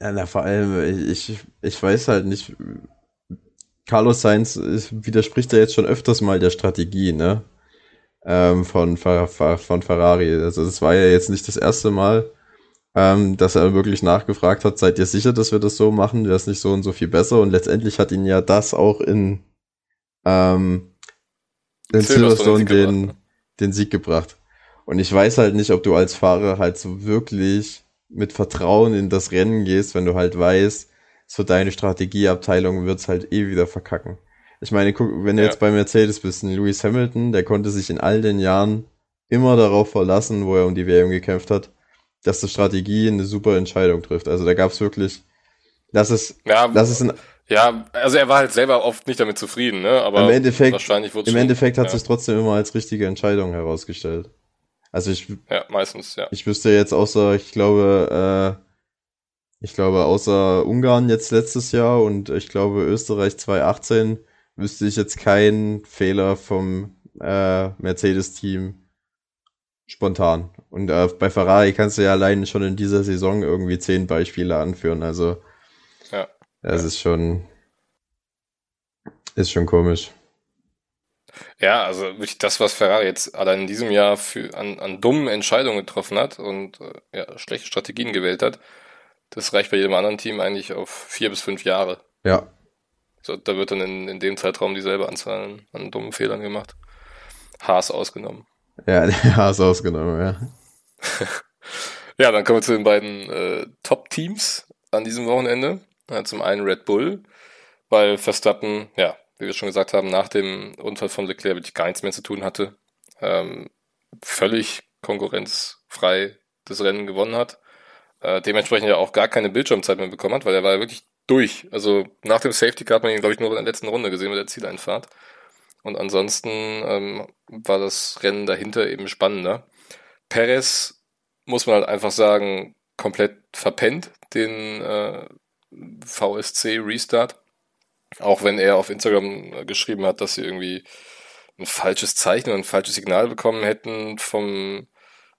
ja, na, vor allem, ich, ich weiß halt nicht, Carlos Sainz ist- widerspricht ja jetzt schon öfters mal der Strategie, ne? Ähm, von, von Ferrari. Also, es war ja jetzt nicht das erste Mal, ähm, dass er wirklich nachgefragt hat, seid ihr sicher, dass wir das so machen? Wäre es nicht so und so viel besser? Und letztendlich hat ihn ja das auch in, ähm, in Silverstone den Sieg gebracht, ne? den Sieg gebracht. Und ich weiß halt nicht, ob du als Fahrer halt so wirklich mit Vertrauen in das Rennen gehst, wenn du halt weißt, so deine Strategieabteilung wird's halt eh wieder verkacken. Ich meine, guck, wenn du Ja. jetzt bei Mercedes bist, ein Lewis Hamilton, der konnte sich in all den Jahren immer darauf verlassen, wo er um die WM gekämpft hat, dass die Strategie eine super Entscheidung trifft. Also da gab's wirklich, das ist, Ja, das ist ein, ja, also er war halt selber oft nicht damit zufrieden, ne? Aber Im Endeffekt- wahrscheinlich im Endeffekt hat ja, sich trotzdem immer als richtige Entscheidung herausgestellt. Also ich, ja, meistens, ja. Ich wüsste jetzt außer, ich glaube, äh, ich glaube, außer Ungarn jetzt letztes Jahr und ich glaube Österreich 2018 wüsste ich jetzt keinen Fehler vom äh, Mercedes-Team spontan. Und äh, bei Ferrari kannst du ja allein schon in dieser Saison irgendwie zehn Beispiele anführen. Also Ja. das Ja. ist schon ist schon komisch. Ja, also wirklich das, was Ferrari jetzt allein in diesem Jahr für, an, an dummen Entscheidungen getroffen hat und äh, ja, schlechte Strategien gewählt hat, das reicht bei jedem anderen Team eigentlich auf vier bis fünf Jahre. Ja. So, da wird dann in, in dem Zeitraum dieselbe Anzahl an, an dummen Fehlern gemacht. Haas ausgenommen. Ja, Haas ausgenommen, ja. ja, dann kommen wir zu den beiden äh, Top-Teams an diesem Wochenende. Ja, zum einen Red Bull, weil Verstappen, ja, wie wir schon gesagt haben, nach dem Unfall von Leclerc wirklich gar nichts mehr zu tun hatte. Ähm, völlig konkurrenzfrei das Rennen gewonnen hat. Äh, dementsprechend ja auch gar keine Bildschirmzeit mehr bekommen hat, weil er war ja wirklich durch. Also nach dem Safety Car hat man ihn, glaube ich, nur in der letzten Runde gesehen mit der Zieleinfahrt. Und ansonsten ähm, war das Rennen dahinter eben spannender. Perez, muss man halt einfach sagen, komplett verpennt, den äh, VSC Restart. Auch wenn er auf Instagram geschrieben hat, dass sie irgendwie ein falsches Zeichen und ein falsches Signal bekommen hätten vom,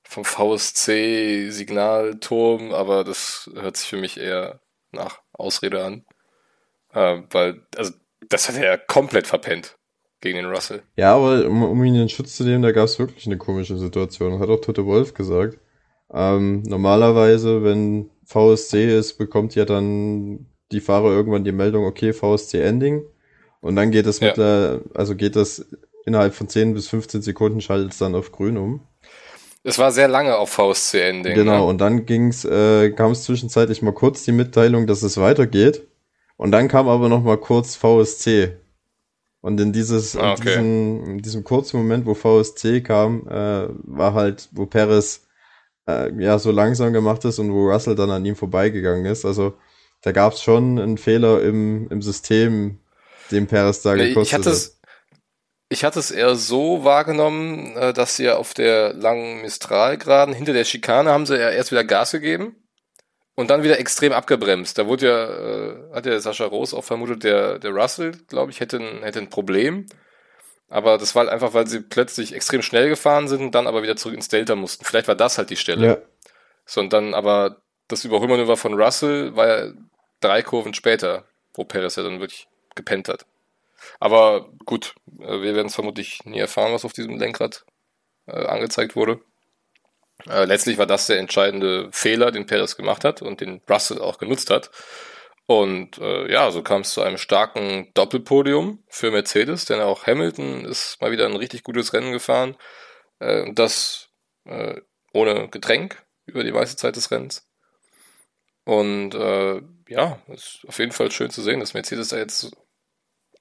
vom VSC-Signalturm, aber das hört sich für mich eher nach Ausrede an. Äh, weil, also, das hat er komplett verpennt gegen den Russell. Ja, aber um, um ihn in Schutz zu nehmen, da gab es wirklich eine komische Situation. Hat auch Tote Wolf gesagt. Ähm, normalerweise, wenn VSC ist, bekommt ja dann die Fahrer irgendwann die Meldung, okay, VSC Ending. Und dann geht es ja. mit der, also geht das innerhalb von 10 bis 15 Sekunden schaltet es dann auf grün um. Es war sehr lange auf VSC Ending. Genau, ne? und dann ging's, äh, kam es zwischenzeitlich mal kurz die Mitteilung, dass es weitergeht. Und dann kam aber noch mal kurz VSC. Und in dieses, ah, okay. in, diesem, in diesem kurzen Moment, wo VSC kam, äh, war halt, wo Perez äh, ja so langsam gemacht ist und wo Russell dann an ihm vorbeigegangen ist. Also da gab es schon einen Fehler im, im System, den Perez da gekostet ich hatte es, ich hatte es eher so wahrgenommen, äh, dass sie auf der langen Mistral-Geraden hinter der Schikane haben sie ja erst wieder Gas gegeben und dann wieder extrem abgebremst. Da wurde ja, äh, hat ja Sascha Roos auch vermutet, der, der Russell, glaube ich, hätte ein, hätte ein Problem. Aber das war halt einfach, weil sie plötzlich extrem schnell gefahren sind und dann aber wieder zurück ins Delta mussten. Vielleicht war das halt die Stelle. Ja. So, und dann aber das Überholmanöver von Russell war ja drei Kurven später, wo Perez ja dann wirklich gepennt hat. Aber gut, äh, wir werden es vermutlich nie erfahren, was auf diesem Lenkrad äh, angezeigt wurde. Äh, letztlich war das der entscheidende Fehler, den Perez gemacht hat und den Russell auch genutzt hat. Und äh, ja, so kam es zu einem starken Doppelpodium für Mercedes, denn auch Hamilton ist mal wieder ein richtig gutes Rennen gefahren. Äh, das äh, ohne Getränk über die meiste Zeit des Rennens. Und äh, ja, ist auf jeden Fall schön zu sehen, dass Mercedes da jetzt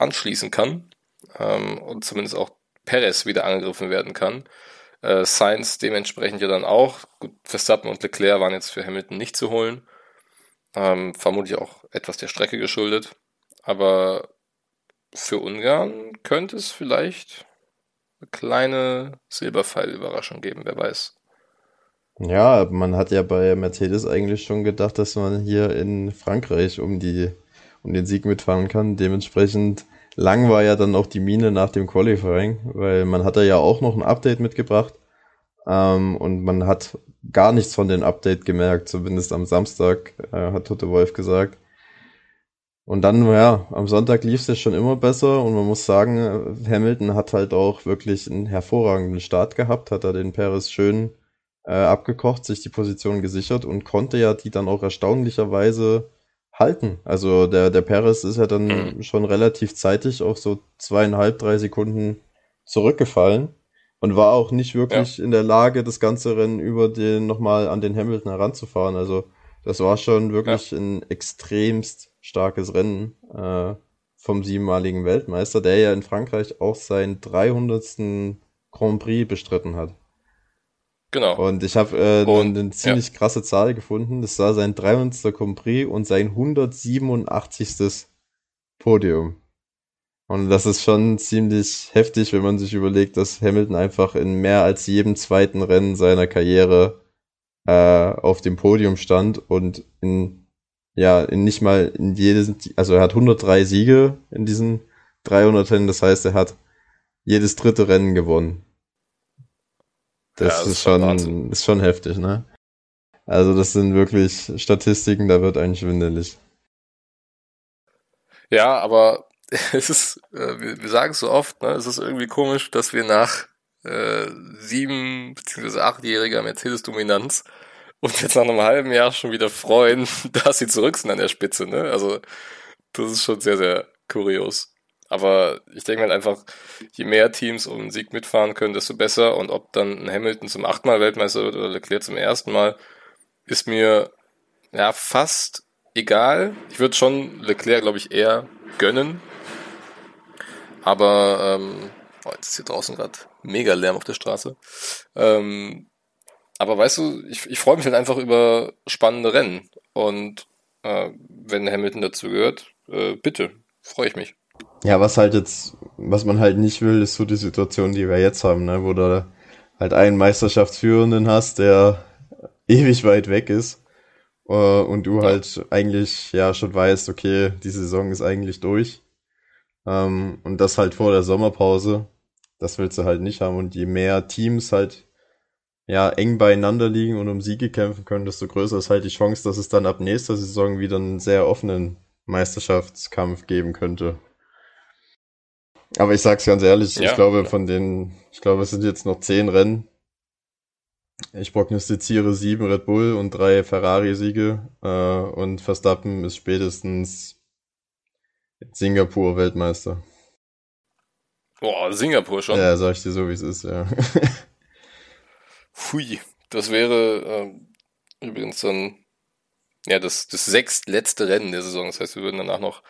anschließen kann ähm, und zumindest auch Perez wieder angegriffen werden kann. Äh, Sainz dementsprechend ja dann auch. Gut, Verstappen und Leclerc waren jetzt für Hamilton nicht zu holen. Ähm, vermutlich auch etwas der Strecke geschuldet. Aber für Ungarn könnte es vielleicht eine kleine Silberpfeil-Überraschung geben, wer weiß. Ja, man hat ja bei Mercedes eigentlich schon gedacht, dass man hier in Frankreich um die um den Sieg mitfahren kann. Dementsprechend lang war ja dann auch die Mine nach dem Qualifying, weil man hat ja auch noch ein Update mitgebracht ähm, und man hat gar nichts von dem Update gemerkt, zumindest am Samstag, äh, hat Tote Wolf gesagt. Und dann, ja, am Sonntag lief es ja schon immer besser und man muss sagen, Hamilton hat halt auch wirklich einen hervorragenden Start gehabt, hat er den Paris schön äh, abgekocht, sich die Position gesichert und konnte ja die dann auch erstaunlicherweise halten. Also der, der Perez ist ja dann mhm. schon relativ zeitig auf so zweieinhalb, drei Sekunden zurückgefallen und war auch nicht wirklich ja. in der Lage, das ganze Rennen über den nochmal an den Hamilton heranzufahren. Also das war schon wirklich ja. ein extremst starkes Rennen äh, vom siebenmaligen Weltmeister, der ja in Frankreich auch seinen 300. Grand Prix bestritten hat. Genau. Und ich habe äh, und, eine ziemlich ja. krasse Zahl gefunden. Das war sein 300. Compris und sein 187. Podium. Und das ist schon ziemlich heftig, wenn man sich überlegt, dass Hamilton einfach in mehr als jedem zweiten Rennen seiner Karriere äh, auf dem Podium stand und in, ja, in nicht mal in jedes, also er hat 103 Siege in diesen 300 Rennen, das heißt, er hat jedes dritte Rennen gewonnen. Das, ja, das ist, schon, ist schon heftig, ne? Also das sind wirklich Statistiken, da wird eigentlich schwindelig. Ja, aber es ist, äh, wir, wir sagen es so oft, ne? es ist irgendwie komisch, dass wir nach äh, sieben bzw. achtjähriger Mercedes-Dominanz uns jetzt nach einem halben Jahr schon wieder freuen, dass sie zurück sind an der Spitze. Ne? Also das ist schon sehr, sehr kurios. Aber ich denke halt einfach, je mehr Teams um einen Sieg mitfahren können, desto besser. Und ob dann ein Hamilton zum achtmal Weltmeister wird oder Leclerc zum ersten Mal, ist mir ja fast egal. Ich würde schon Leclerc, glaube ich, eher gönnen. Aber ähm, oh, jetzt ist hier draußen gerade mega Lärm auf der Straße. Ähm, aber weißt du, ich, ich freue mich halt einfach über spannende Rennen. Und äh, wenn Hamilton dazu gehört, äh, bitte, freue ich mich. Ja, was halt jetzt, was man halt nicht will, ist so die Situation, die wir jetzt haben, ne, wo du halt einen Meisterschaftsführenden hast, der ewig weit weg ist äh, und du halt eigentlich ja schon weißt, okay, die Saison ist eigentlich durch. Ähm, und das halt vor der Sommerpause, das willst du halt nicht haben. Und je mehr Teams halt ja eng beieinander liegen und um Siege kämpfen können, desto größer ist halt die Chance, dass es dann ab nächster Saison wieder einen sehr offenen Meisterschaftskampf geben könnte. Aber ich sag's ganz ehrlich, ja. ich glaube von den, ich glaube es sind jetzt noch zehn Rennen. Ich prognostiziere sieben Red Bull und drei Ferrari-Siege äh, und Verstappen ist spätestens Singapur Weltmeister. Boah, Singapur schon. Ja, sag ich dir so, wie es ist, ja. Hui, das wäre äh, übrigens dann ja das, das sechstletzte Rennen der Saison. Das heißt, wir würden danach noch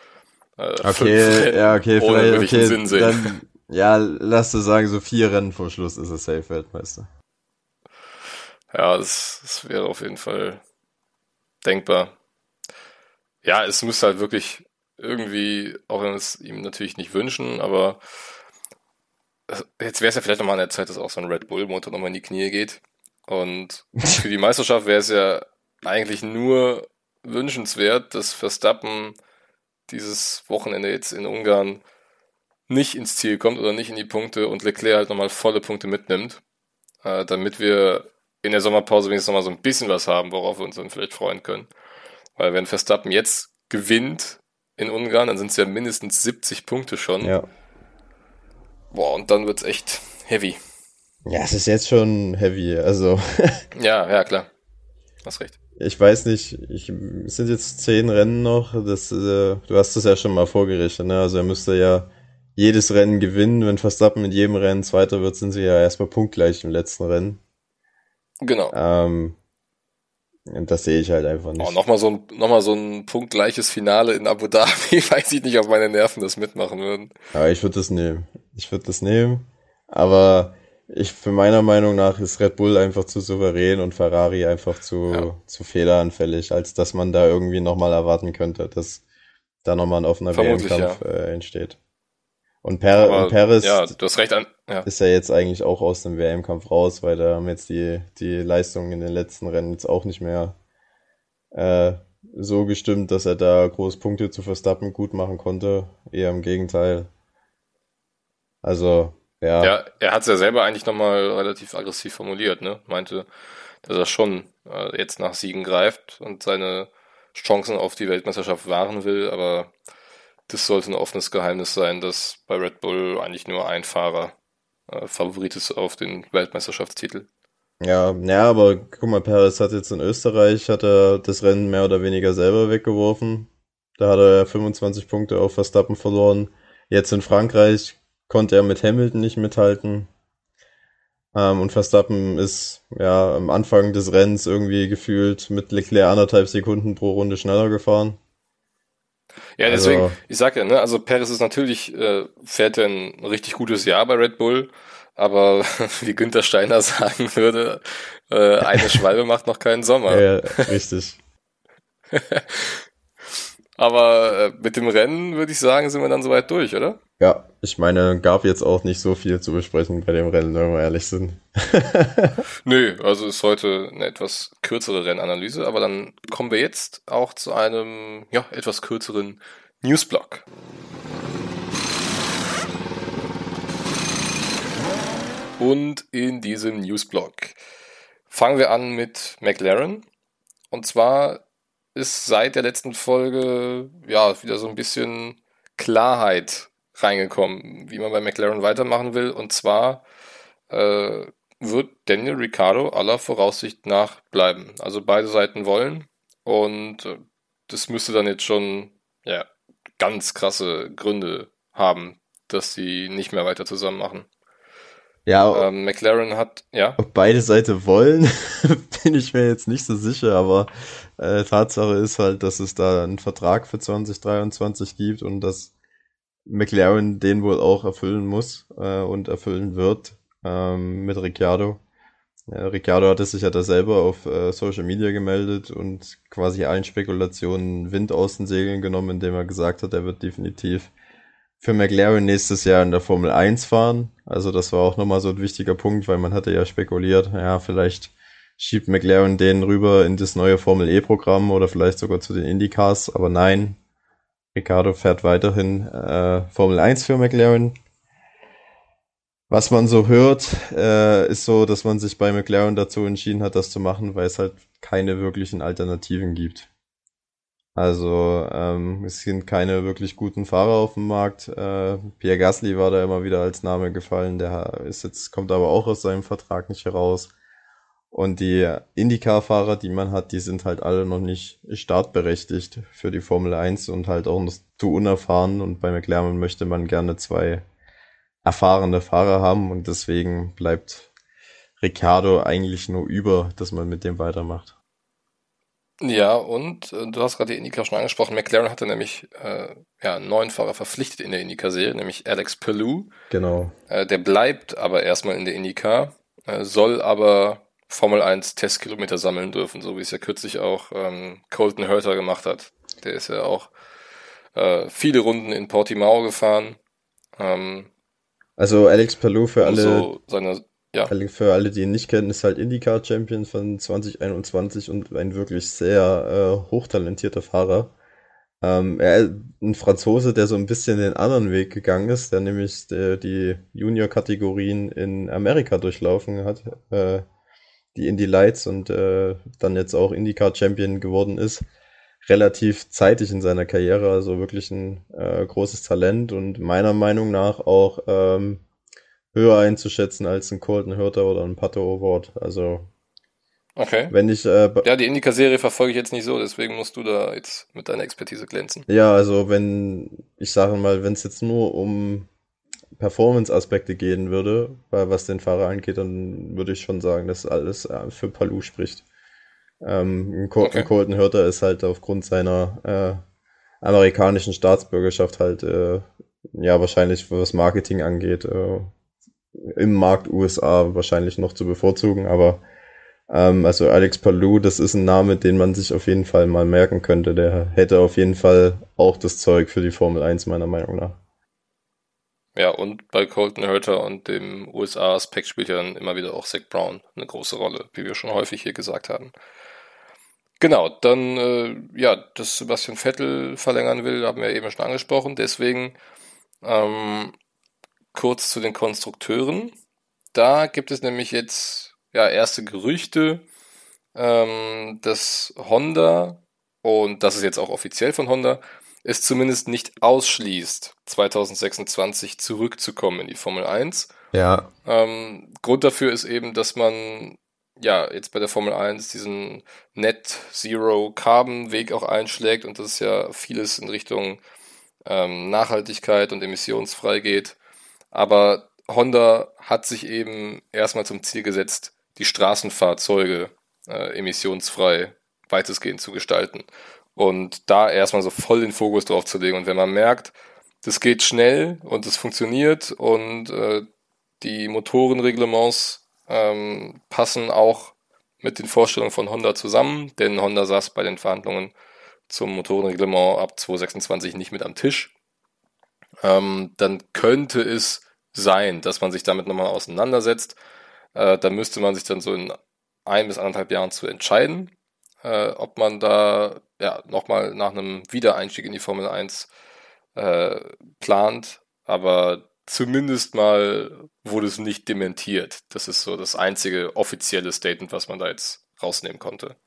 äh, okay, ja, okay, vielleicht, okay, Sinn sehen. Dann, ja, lass du sagen, so vier Rennen vor Schluss ist es safe Weltmeister. Ja, das, das wäre auf jeden Fall denkbar. Ja, es müsste halt wirklich irgendwie, auch wenn wir es ihm natürlich nicht wünschen, aber jetzt wäre es ja vielleicht nochmal an der Zeit, dass auch so ein Red Bull-Motor nochmal in die Knie geht. Und für die Meisterschaft wäre es ja eigentlich nur wünschenswert, dass Verstappen dieses Wochenende jetzt in Ungarn nicht ins Ziel kommt oder nicht in die Punkte und Leclerc halt nochmal volle Punkte mitnimmt, äh, damit wir in der Sommerpause wenigstens nochmal so ein bisschen was haben, worauf wir uns dann vielleicht freuen können. Weil wenn Verstappen jetzt gewinnt in Ungarn, dann sind es ja mindestens 70 Punkte schon. Ja. Boah, und dann wird's echt heavy. Ja, es ist jetzt schon heavy, also. ja, ja, klar. Hast recht. Ich weiß nicht, ich, es sind jetzt zehn Rennen noch. Das, äh, du hast das ja schon mal vorgerichtet, ne? Also er müsste ja jedes Rennen gewinnen. Wenn Verstappen mit jedem Rennen Zweiter wird, sind sie ja erstmal punktgleich im letzten Rennen. Genau. Ähm, und das sehe ich halt einfach nicht. Oh, nochmal so ein, noch so ein punktgleiches Finale in Abu Dhabi. Weiß ich nicht, ob meine Nerven das mitmachen würden. Aber ich würde das nehmen. Ich würde das nehmen. Aber ich, für meiner Meinung nach ist Red Bull einfach zu souverän und Ferrari einfach zu, ja. zu fehleranfällig, als dass man da irgendwie nochmal erwarten könnte, dass da nochmal ein offener WM-Kampf ja. äh, entsteht. Und, per Aber, und Paris ja, du hast recht an, ja. ist ja jetzt eigentlich auch aus dem WM-Kampf raus, weil da haben jetzt die, die Leistungen in den letzten Rennen jetzt auch nicht mehr äh, so gestimmt, dass er da groß Punkte zu Verstappen gut machen konnte. Eher im Gegenteil. Also, ja. Ja, er hat es ja selber eigentlich nochmal relativ aggressiv formuliert, ne? Meinte, dass er schon äh, jetzt nach Siegen greift und seine Chancen auf die Weltmeisterschaft wahren will, aber das sollte ein offenes Geheimnis sein, dass bei Red Bull eigentlich nur ein Fahrer äh, Favorit ist auf den Weltmeisterschaftstitel. Ja, ja, aber guck mal, Perez hat jetzt in Österreich hat er das Rennen mehr oder weniger selber weggeworfen. Da hat er 25 Punkte auf Verstappen verloren. Jetzt in Frankreich konnte er mit Hamilton nicht mithalten. Ähm, und Verstappen ist ja am Anfang des Rennens irgendwie gefühlt mit Leclerc anderthalb Sekunden pro Runde schneller gefahren. Ja, deswegen, also, ich sag ja, ne, also Perez ist natürlich, äh, fährt ja ein richtig gutes Jahr bei Red Bull, aber wie Günther Steiner sagen würde, äh, eine Schwalbe macht noch keinen Sommer. Ja, richtig. aber äh, mit dem Rennen würde ich sagen, sind wir dann soweit durch, oder? Ja, ich meine, gab jetzt auch nicht so viel zu besprechen bei dem Rennen, wenn wir ehrlich sind. Nö, also ist heute eine etwas kürzere Rennanalyse, aber dann kommen wir jetzt auch zu einem ja, etwas kürzeren Newsblock. Und in diesem Newsblock fangen wir an mit McLaren. Und zwar ist seit der letzten Folge ja wieder so ein bisschen Klarheit reingekommen, wie man bei McLaren weitermachen will. Und zwar äh, wird Daniel Ricciardo aller Voraussicht nach bleiben. Also beide Seiten wollen. Und äh, das müsste dann jetzt schon ja, ganz krasse Gründe haben, dass sie nicht mehr weiter zusammen machen. Ja, ähm, McLaren hat, ja. Ob beide Seiten wollen, bin ich mir jetzt nicht so sicher, aber äh, Tatsache ist halt, dass es da einen Vertrag für 2023 gibt und dass McLaren den wohl auch erfüllen muss äh, und erfüllen wird ähm, mit Ricciardo. Ja, Ricciardo hatte sich ja da selber auf äh, Social Media gemeldet und quasi allen Spekulationen Wind aus den Segeln genommen, indem er gesagt hat, er wird definitiv für McLaren nächstes Jahr in der Formel 1 fahren. Also das war auch nochmal so ein wichtiger Punkt, weil man hatte ja spekuliert, ja, vielleicht schiebt McLaren den rüber in das neue Formel E-Programm oder vielleicht sogar zu den Indycars, aber nein, Ricardo fährt weiterhin äh, Formel 1 für McLaren. Was man so hört, äh, ist so, dass man sich bei McLaren dazu entschieden hat, das zu machen, weil es halt keine wirklichen Alternativen gibt. Also ähm, es sind keine wirklich guten Fahrer auf dem Markt. Äh, Pierre Gasly war da immer wieder als Name gefallen. Der ist jetzt kommt aber auch aus seinem Vertrag nicht heraus. Und die Indycar-Fahrer, die man hat, die sind halt alle noch nicht startberechtigt für die Formel 1 und halt auch noch zu unerfahren. Und bei McLaren möchte man gerne zwei erfahrene Fahrer haben und deswegen bleibt Ricciardo eigentlich nur über, dass man mit dem weitermacht. Ja, und äh, du hast gerade die Indica schon angesprochen. McLaren hatte nämlich äh, ja, einen neuen Fahrer verpflichtet in der Indica-Serie, nämlich Alex Pelou. Genau. Äh, der bleibt aber erstmal in der Indica, äh, soll aber Formel 1 Testkilometer sammeln dürfen, so wie es ja kürzlich auch ähm, Colton Herter gemacht hat. Der ist ja auch äh, viele Runden in Portimao gefahren. Ähm, also Alex Pelou für alle, so seine ja. Für alle, die ihn nicht kennen, ist halt IndyCar Champion von 2021 und ein wirklich sehr äh, hochtalentierter Fahrer. Ähm, er ein Franzose, der so ein bisschen den anderen Weg gegangen ist, der nämlich der, die Junior-Kategorien in Amerika durchlaufen hat, äh, die Indy Lights und äh, dann jetzt auch IndyCar Champion geworden ist. Relativ zeitig in seiner Karriere, also wirklich ein äh, großes Talent und meiner Meinung nach auch ähm, höher einzuschätzen als ein Colton Hurter oder ein Pato Award. Also Okay. Wenn ich, äh, ja, die Indica-Serie verfolge ich jetzt nicht so, deswegen musst du da jetzt mit deiner Expertise glänzen. Ja, also wenn, ich sage mal, wenn es jetzt nur um Performance-Aspekte gehen würde, was den Fahrer angeht, dann würde ich schon sagen, dass alles äh, für Palou spricht. Ähm, Col okay. Colton Hurter ist halt aufgrund seiner äh, amerikanischen Staatsbürgerschaft halt, äh, ja, wahrscheinlich was Marketing angeht, äh, im Markt USA wahrscheinlich noch zu bevorzugen, aber ähm, also Alex Palou, das ist ein Name, den man sich auf jeden Fall mal merken könnte. Der hätte auf jeden Fall auch das Zeug für die Formel 1 meiner Meinung nach. Ja, und bei Colton Herter und dem USA-Aspekt spielt ja dann immer wieder auch Zach Brown eine große Rolle, wie wir schon häufig hier gesagt haben. Genau, dann, äh, ja, dass Sebastian Vettel verlängern will, haben wir eben schon angesprochen. Deswegen ähm, kurz zu den Konstrukteuren. Da gibt es nämlich jetzt ja erste Gerüchte, ähm, dass Honda, und das ist jetzt auch offiziell von Honda, es zumindest nicht ausschließt, 2026 zurückzukommen in die Formel 1. Ja. Ähm, Grund dafür ist eben, dass man ja jetzt bei der Formel 1 diesen Net Zero Carbon Weg auch einschlägt und das ist ja vieles in Richtung ähm, Nachhaltigkeit und emissionsfrei geht. Aber Honda hat sich eben erstmal zum Ziel gesetzt, die Straßenfahrzeuge äh, emissionsfrei weitestgehend zu gestalten. Und da erstmal so voll den Fokus drauf zu legen. Und wenn man merkt, das geht schnell und es funktioniert und äh, die Motorenreglements ähm, passen auch mit den Vorstellungen von Honda zusammen, denn Honda saß bei den Verhandlungen zum Motorenreglement ab 2026 nicht mit am Tisch ähm, dann könnte es sein, dass man sich damit nochmal auseinandersetzt. Äh, da müsste man sich dann so in ein bis anderthalb Jahren zu entscheiden, äh, ob man da ja nochmal nach einem Wiedereinstieg in die Formel 1 äh, plant. Aber zumindest mal wurde es nicht dementiert. Das ist so das einzige offizielle Statement, was man da jetzt rausnehmen konnte.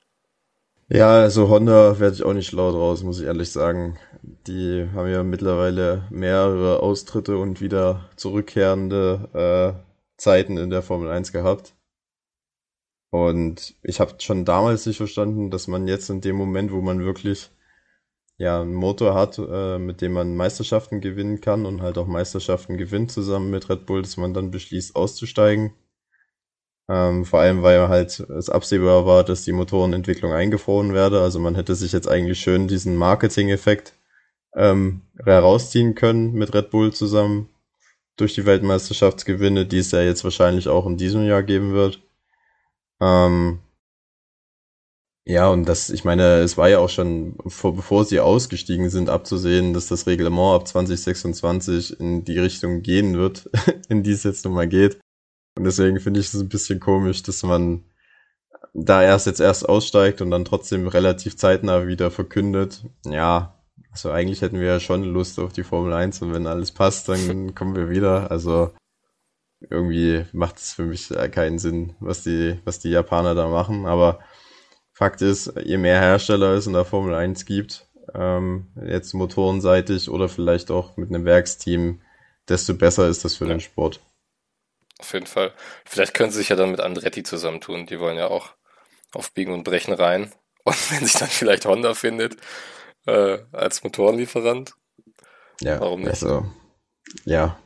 Ja, also Honda werde ich auch nicht laut raus, muss ich ehrlich sagen. Die haben ja mittlerweile mehrere Austritte und wieder zurückkehrende äh, Zeiten in der Formel 1 gehabt. Und ich habe schon damals nicht verstanden, dass man jetzt in dem Moment, wo man wirklich ja einen Motor hat, äh, mit dem man Meisterschaften gewinnen kann und halt auch Meisterschaften gewinnt zusammen mit Red Bull, dass man dann beschließt auszusteigen. Ähm, vor allem, weil halt es absehbar war, dass die Motorenentwicklung eingefroren werde. Also man hätte sich jetzt eigentlich schön diesen Marketing-Effekt ähm, herausziehen können mit Red Bull zusammen durch die Weltmeisterschaftsgewinne, die es ja jetzt wahrscheinlich auch in diesem Jahr geben wird. Ähm, ja, und das, ich meine, es war ja auch schon, vor, bevor sie ausgestiegen sind, abzusehen, dass das Reglement ab 2026 in die Richtung gehen wird, in die es jetzt nun mal geht. Und deswegen finde ich es ein bisschen komisch, dass man da erst jetzt erst aussteigt und dann trotzdem relativ zeitnah wieder verkündet, ja, also eigentlich hätten wir ja schon Lust auf die Formel 1 und wenn alles passt, dann kommen wir wieder. Also irgendwie macht es für mich keinen Sinn, was die, was die Japaner da machen. Aber Fakt ist, je mehr Hersteller es in der Formel 1 gibt, ähm, jetzt motorenseitig oder vielleicht auch mit einem Werksteam, desto besser ist das für ja. den Sport. Auf jeden Fall. Vielleicht können sie sich ja dann mit Andretti zusammentun. Die wollen ja auch auf Biegen und Brechen rein. Und wenn sich dann vielleicht Honda findet äh, als Motorenlieferant, ja, warum nicht? Also, ja,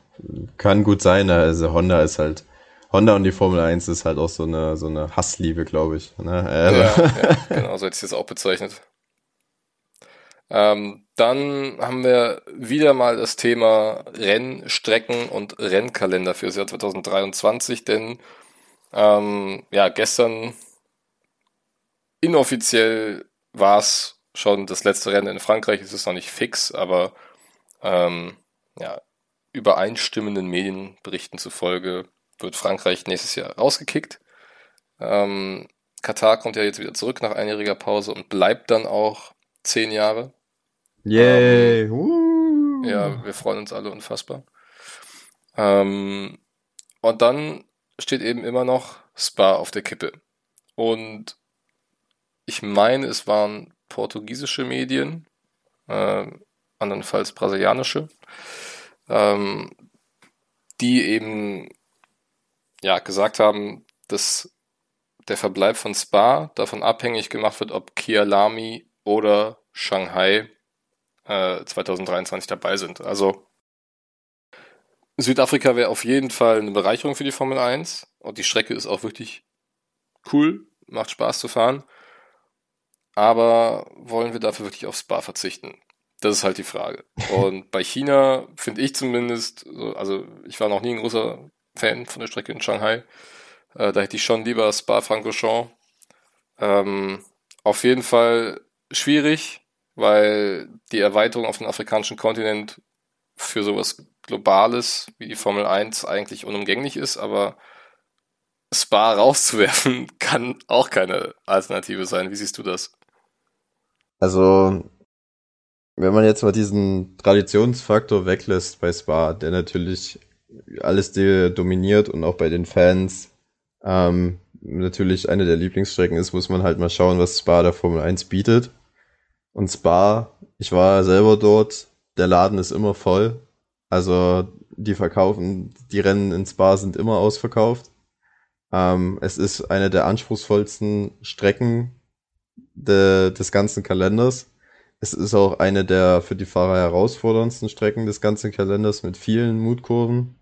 kann gut sein. Also Honda ist halt, Honda und die Formel 1 ist halt auch so eine, so eine Hassliebe, glaube ich. Ne? Äh, ja, ja, genau, so hätte ich das auch bezeichnet. Ähm, dann haben wir wieder mal das Thema Rennstrecken und Rennkalender für das Jahr 2023, denn ähm, ja, gestern inoffiziell war es schon das letzte Rennen in Frankreich, es ist noch nicht fix, aber ähm, ja, übereinstimmenden Medienberichten zufolge wird Frankreich nächstes Jahr rausgekickt. Ähm, Katar kommt ja jetzt wieder zurück nach einjähriger Pause und bleibt dann auch zehn Jahre. Yay! Ähm, uh. Ja, wir freuen uns alle unfassbar. Ähm, und dann steht eben immer noch Spa auf der Kippe. Und ich meine, es waren portugiesische Medien, äh, andernfalls brasilianische, ähm, die eben ja gesagt haben, dass der Verbleib von Spa davon abhängig gemacht wird, ob Kialami oder Shanghai 2023 äh, dabei sind. Also Südafrika wäre auf jeden Fall eine Bereicherung für die Formel 1 und die Strecke ist auch wirklich cool, macht Spaß zu fahren. Aber wollen wir dafür wirklich auf Spa verzichten? Das ist halt die Frage. Und bei China finde ich zumindest, also ich war noch nie ein großer Fan von der Strecke in Shanghai. Äh, da hätte ich schon lieber Spa-Francorchamps. Ähm, auf jeden Fall schwierig, weil die Erweiterung auf den afrikanischen Kontinent für sowas Globales wie die Formel 1 eigentlich unumgänglich ist, aber Spa rauszuwerfen kann auch keine Alternative sein. Wie siehst du das? Also, wenn man jetzt mal diesen Traditionsfaktor weglässt bei Spa, der natürlich alles dominiert und auch bei den Fans ähm, natürlich eine der Lieblingsstrecken ist, muss man halt mal schauen, was Spa der Formel 1 bietet. Und Spa, ich war selber dort, der Laden ist immer voll. Also die verkaufen, die Rennen in Spa sind immer ausverkauft. Ähm, es ist eine der anspruchsvollsten Strecken de, des ganzen Kalenders. Es ist auch eine der für die Fahrer herausforderndsten Strecken des ganzen Kalenders mit vielen Mutkurven.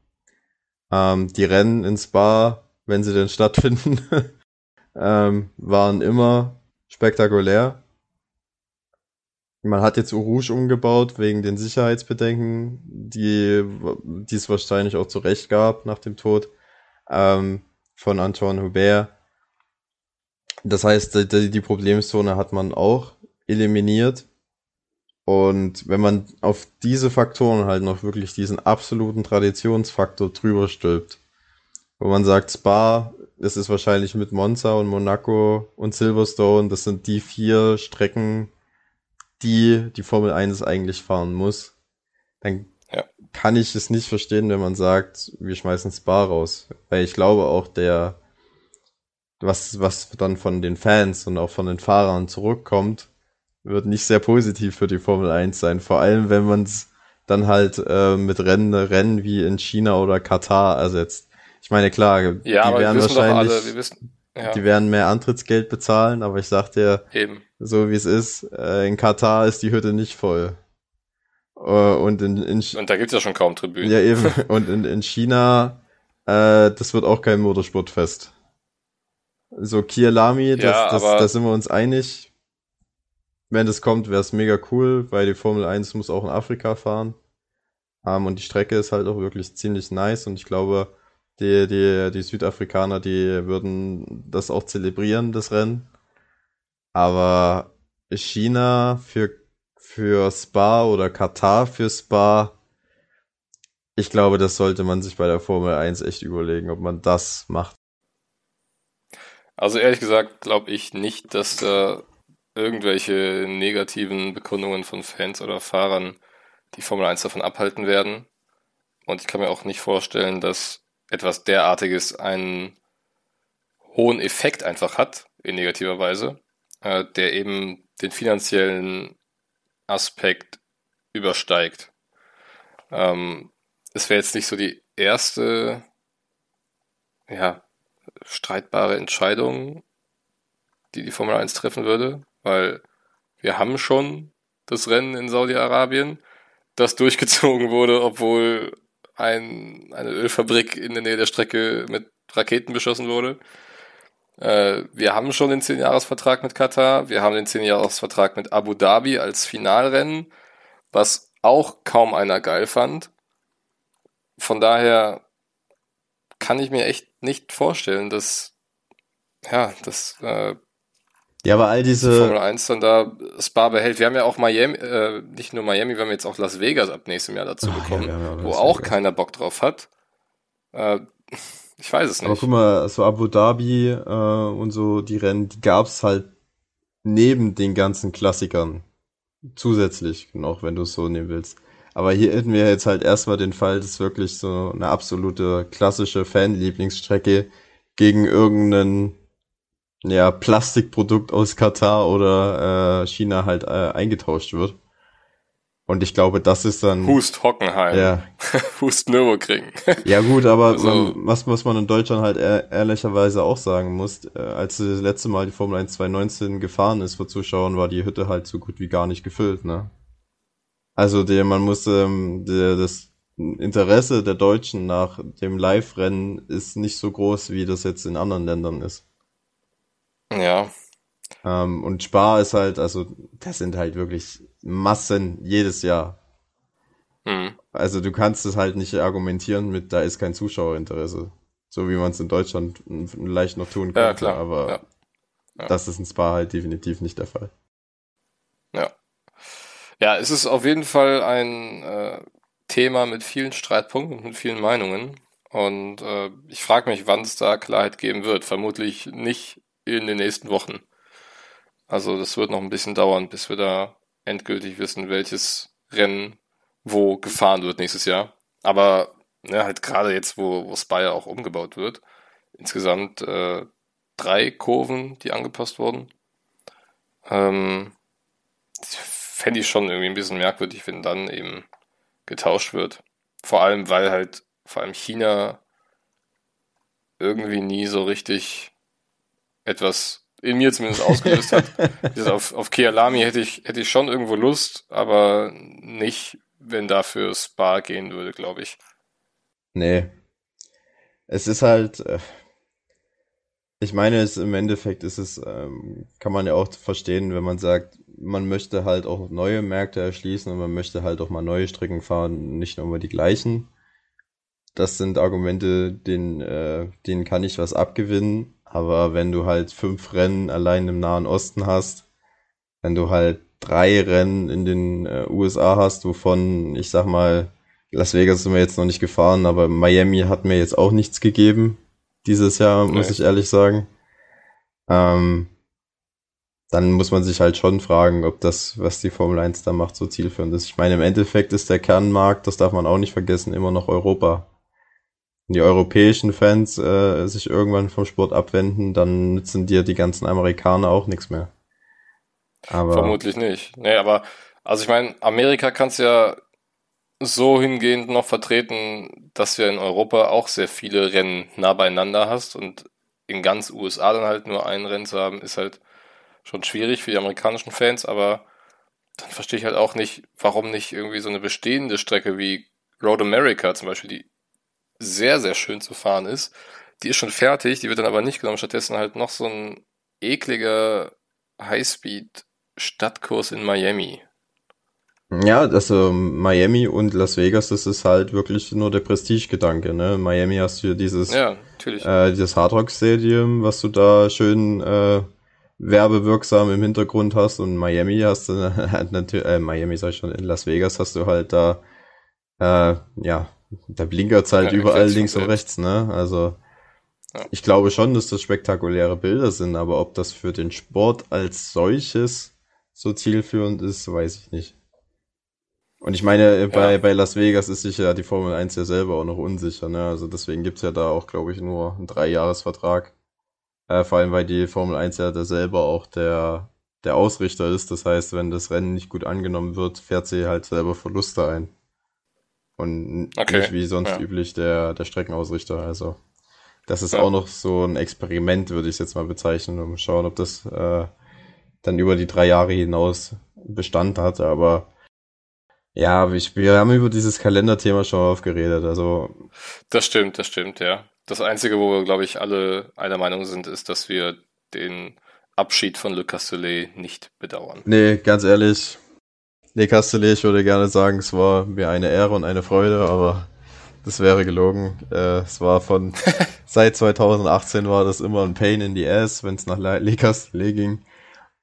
Ähm, die Rennen in Spa, wenn sie denn stattfinden, ähm, waren immer spektakulär. Man hat jetzt Rouge umgebaut wegen den Sicherheitsbedenken, die, die es wahrscheinlich auch zu Recht gab nach dem Tod ähm, von Antoine Hubert. Das heißt, die, die Problemzone hat man auch eliminiert. Und wenn man auf diese Faktoren halt noch wirklich diesen absoluten Traditionsfaktor drüber stülpt, wo man sagt, Spa, das ist wahrscheinlich mit Monza und Monaco und Silverstone, das sind die vier Strecken, die die Formel 1 eigentlich fahren muss, dann ja. kann ich es nicht verstehen, wenn man sagt, wir schmeißen Spa raus. Weil ich glaube auch, der, was, was dann von den Fans und auch von den Fahrern zurückkommt, wird nicht sehr positiv für die Formel 1 sein. Vor allem, wenn man es dann halt äh, mit Rennen, Rennen wie in China oder Katar ersetzt. Ich meine, klar, ja, die werden wahrscheinlich, alle, wissen, ja. die werden mehr Antrittsgeld bezahlen, aber ich sag dir, Eben. so wie es ist, äh, in Katar ist die Hütte nicht voll. Äh, und in, in und da gibt's ja schon kaum Tribünen. Ja, eben. Und in, in China, äh, das wird auch kein Motorsportfest. So Kialami, das, ja, das, da sind wir uns einig. Wenn das kommt, wäre es mega cool, weil die Formel 1 muss auch in Afrika fahren. Um, ähm, und die Strecke ist halt auch wirklich ziemlich nice und ich glaube, die, die, die Südafrikaner, die würden das auch zelebrieren, das Rennen. Aber China für, für Spa oder Katar für Spa, ich glaube, das sollte man sich bei der Formel 1 echt überlegen, ob man das macht. Also ehrlich gesagt glaube ich nicht, dass da irgendwelche negativen Bekundungen von Fans oder Fahrern die Formel 1 davon abhalten werden. Und ich kann mir auch nicht vorstellen, dass etwas derartiges einen hohen Effekt einfach hat, in negativer Weise, äh, der eben den finanziellen Aspekt übersteigt. Ähm, es wäre jetzt nicht so die erste ja, streitbare Entscheidung, die die Formel 1 treffen würde, weil wir haben schon das Rennen in Saudi-Arabien, das durchgezogen wurde, obwohl ein, eine Ölfabrik in der Nähe der Strecke mit Raketen beschossen wurde. Äh, wir haben schon den 10-Jahres-Vertrag mit Katar, wir haben den 10-Jahres-Vertrag mit Abu Dhabi als Finalrennen, was auch kaum einer geil fand. Von daher kann ich mir echt nicht vorstellen, dass ja, dass äh, ja, aber all diese Formel 1 dann da Spa behält. Wir haben ja auch Miami, äh, nicht nur Miami, wir haben jetzt auch Las Vegas ab nächstem Jahr dazu bekommen, ja, wo auch Vegas. keiner Bock drauf hat. Äh, ich weiß es nicht. Aber guck mal, so Abu Dhabi äh, und so die Rennen, die gab's halt neben den ganzen Klassikern zusätzlich, noch wenn du es so nehmen willst. Aber hier hätten wir jetzt halt erstmal den Fall, dass wirklich so eine absolute klassische Fanlieblingsstrecke gegen irgendeinen ja, Plastikprodukt aus Katar oder äh, China halt äh, eingetauscht wird. Und ich glaube, das ist dann. Hust Hockenheim. Ja. Hust Nürburgring. ja gut, aber also, man, was, was man in Deutschland halt ehr, ehrlicherweise auch sagen muss, äh, als das letzte Mal die Formel 1 2019 gefahren ist vor Zuschauern, war die Hütte halt so gut wie gar nicht gefüllt, ne? Also der, man muss ähm, der, das Interesse der Deutschen nach dem Live-Rennen ist nicht so groß, wie das jetzt in anderen Ländern ist. Ja. Ähm, und Spar ist halt, also das sind halt wirklich Massen jedes Jahr. Mhm. Also du kannst es halt nicht argumentieren mit, da ist kein Zuschauerinteresse. So wie man es in Deutschland leicht noch tun könnte. Ja, klar. Aber ja. Ja. das ist in Spa halt definitiv nicht der Fall. Ja. Ja, es ist auf jeden Fall ein äh, Thema mit vielen Streitpunkten und mit vielen Meinungen. Und äh, ich frage mich, wann es da Klarheit geben wird. Vermutlich nicht in den nächsten Wochen. Also das wird noch ein bisschen dauern, bis wir da endgültig wissen, welches Rennen wo gefahren wird nächstes Jahr. Aber ne, halt gerade jetzt, wo, wo Spire auch umgebaut wird, insgesamt äh, drei Kurven, die angepasst wurden. Ähm, fände ich schon irgendwie ein bisschen merkwürdig, wenn dann eben getauscht wird. Vor allem, weil halt vor allem China irgendwie nie so richtig etwas in mir zumindest ausgelöst hat. auf, auf Kialami hätte ich, hätte ich schon irgendwo Lust, aber nicht, wenn dafür Spa gehen würde, glaube ich. Nee. Es ist halt, äh, ich meine, es im Endeffekt ist es, ähm, kann man ja auch verstehen, wenn man sagt, man möchte halt auch neue Märkte erschließen und man möchte halt auch mal neue Strecken fahren, nicht nur immer die gleichen. Das sind Argumente, denen, äh, denen kann ich was abgewinnen. Aber wenn du halt fünf Rennen allein im Nahen Osten hast, wenn du halt drei Rennen in den äh, USA hast, wovon, ich sag mal, Las Vegas sind wir jetzt noch nicht gefahren, aber Miami hat mir jetzt auch nichts gegeben dieses Jahr, muss nee. ich ehrlich sagen. Ähm, dann muss man sich halt schon fragen, ob das, was die Formel 1 da macht, so zielführend ist. Ich meine, im Endeffekt ist der Kernmarkt, das darf man auch nicht vergessen, immer noch Europa. Die europäischen Fans äh, sich irgendwann vom Sport abwenden, dann nützen dir die ganzen Amerikaner auch nichts mehr. Aber Vermutlich nicht. Nee, aber also ich meine, Amerika kannst ja so hingehend noch vertreten, dass ja in Europa auch sehr viele Rennen nah beieinander hast und in ganz USA dann halt nur ein Rennen zu haben, ist halt schon schwierig für die amerikanischen Fans, aber dann verstehe ich halt auch nicht, warum nicht irgendwie so eine bestehende Strecke wie Road America zum Beispiel, die sehr, sehr schön zu fahren ist. Die ist schon fertig, die wird dann aber nicht genommen. Stattdessen halt noch so ein ekliger Highspeed-Stadtkurs in Miami. Ja, also Miami und Las Vegas, das ist halt wirklich nur der Prestige-Gedanke. Ne? Miami hast du ja dieses, ja, äh, dieses Hard Rock Stadium, was du da schön äh, werbewirksam im Hintergrund hast und Miami hast du halt natürlich, äh, Miami sag ich schon, in Las Vegas hast du halt da, äh, ja, da blinkert's halt ja, überall links und rechts, ne? Also ja. ich glaube schon, dass das spektakuläre Bilder sind, aber ob das für den Sport als solches so zielführend ist, weiß ich nicht. Und ich meine, bei, ja. bei Las Vegas ist sich ja die Formel 1 ja selber auch noch unsicher, ne? Also deswegen gibt's ja da auch, glaube ich, nur einen Dreijahresvertrag. Äh, vor allem, weil die Formel 1 ja da selber auch der, der Ausrichter ist. Das heißt, wenn das Rennen nicht gut angenommen wird, fährt sie halt selber Verluste ein. Und okay. nicht wie sonst ja. üblich der, der Streckenausrichter. Also, das ist ja. auch noch so ein Experiment, würde ich jetzt mal bezeichnen, um schauen, ob das äh, dann über die drei Jahre hinaus Bestand hat. Aber ja, wir haben über dieses Kalenderthema schon aufgeredet. Also das stimmt, das stimmt, ja. Das Einzige, wo wir, glaube ich, alle einer Meinung sind, ist, dass wir den Abschied von Le Castellet nicht bedauern. Nee, ganz ehrlich, Le Castellet, ich würde gerne sagen, es war mir eine Ehre und eine Freude, aber das wäre gelogen. Äh, es war von seit 2018 war das immer ein Pain in the Ass, wenn es nach Le Castellet ging.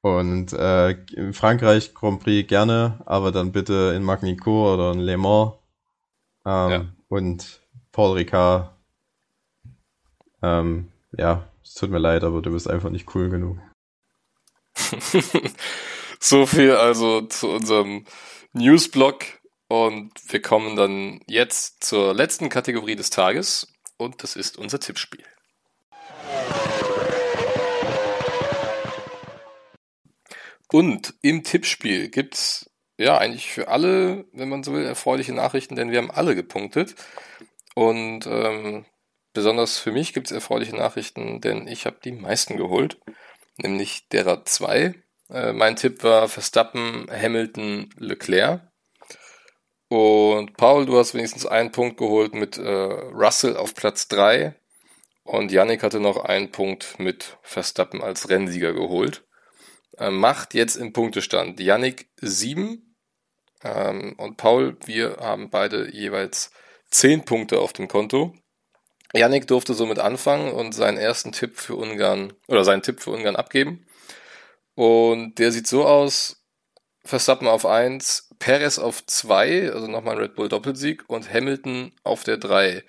Und äh, in Frankreich Grand Prix gerne, aber dann bitte in Magnicourt oder in Le Mans. Ähm, ja. Und Paul Ricard ähm, ja, es tut mir leid, aber du bist einfach nicht cool genug. so viel also zu unserem Newsblog und wir kommen dann jetzt zur letzten Kategorie des Tages und das ist unser Tippspiel. Und im Tippspiel gibt's ja eigentlich für alle, wenn man so will, erfreuliche Nachrichten, denn wir haben alle gepunktet. Und ähm, Besonders für mich gibt es erfreuliche Nachrichten, denn ich habe die meisten geholt, nämlich derer zwei. Äh, mein Tipp war Verstappen, Hamilton, Leclerc. Und Paul, du hast wenigstens einen Punkt geholt mit äh, Russell auf Platz 3. Und Yannick hatte noch einen Punkt mit Verstappen als Rennsieger geholt. Äh, macht jetzt im Punktestand Yannick 7 ähm, und Paul, wir haben beide jeweils 10 Punkte auf dem Konto. Yannick durfte somit anfangen und seinen ersten Tipp für Ungarn oder seinen Tipp für Ungarn abgeben. Und der sieht so aus: Verstappen auf 1, Perez auf 2, also nochmal ein Red Bull Doppelsieg und Hamilton auf der 3.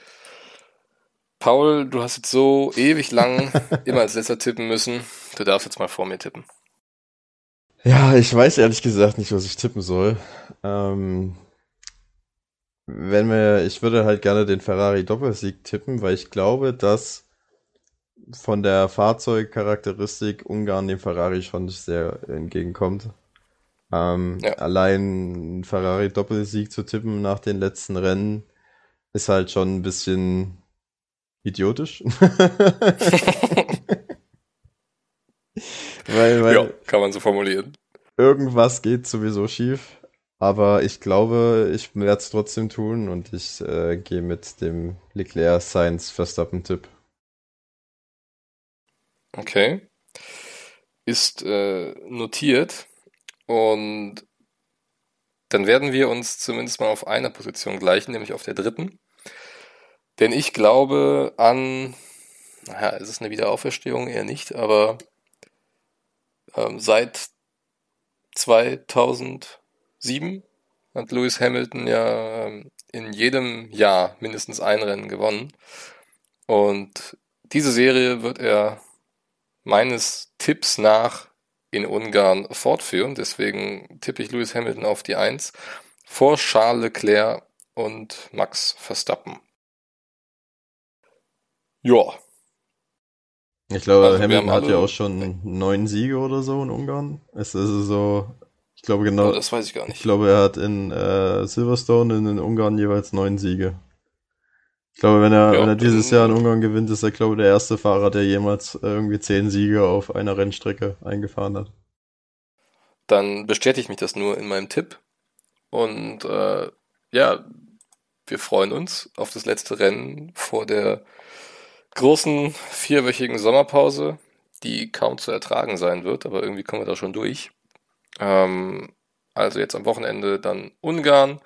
Paul, du hast jetzt so ewig lang immer als letzter tippen müssen. Du darfst jetzt mal vor mir tippen. Ja, ich weiß ehrlich gesagt nicht, was ich tippen soll. Ähm, wenn wir, ich würde halt gerne den Ferrari Doppelsieg tippen, weil ich glaube, dass von der Fahrzeugcharakteristik Ungarn dem Ferrari schon sehr entgegenkommt. Ähm, ja. Allein Ferrari Doppelsieg zu tippen nach den letzten Rennen ist halt schon ein bisschen idiotisch. weil, weil ja, kann man so formulieren. Irgendwas geht sowieso schief. Aber ich glaube, ich werde es trotzdem tun und ich äh, gehe mit dem Leclerc Science Verstappen-Tipp. Okay. Ist äh, notiert. Und dann werden wir uns zumindest mal auf einer Position gleichen, nämlich auf der dritten. Denn ich glaube an, naja, ist es eine Wiederauferstehung? Eher nicht, aber ähm, seit 2000 sieben hat Lewis Hamilton ja ähm, in jedem Jahr mindestens ein Rennen gewonnen. Und diese Serie wird er meines Tipps nach in Ungarn fortführen. Deswegen tippe ich Lewis Hamilton auf die Eins vor Charles Leclerc und Max Verstappen. Ja. Ich glaube, Also Hamilton hat ja auch schon neun Siege oder so in Ungarn. Es ist so, ich glaube genau, Oh, das weiß ich gar ich nicht. glaube, er hat in äh, Silverstone und in Ungarn jeweils neun Siege. Ich glaube, wenn er, Ja, wenn er dieses Jahr in Ungarn gewinnt, ist er, glaube ich, der erste Fahrer, der jemals äh, irgendwie zehn Siege auf einer Rennstrecke eingefahren hat. Dann bestätigt mich das nur in meinem Tipp. Und äh, ja, wir freuen uns auf das letzte Rennen vor der großen vierwöchigen Sommerpause, die kaum zu ertragen sein wird, aber irgendwie kommen wir da schon durch. Ähm, also jetzt am Wochenende dann Ungarn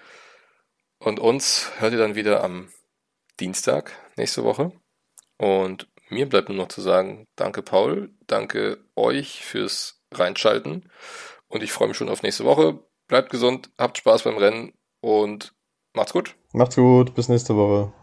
und uns hört ihr dann wieder am Dienstag nächste Woche. Und mir bleibt nur noch zu sagen, danke Paul, danke euch fürs Reinschalten und ich freue mich schon auf nächste Woche. Bleibt gesund, habt Spaß beim Rennen und macht's gut. Macht's gut, bis nächste Woche.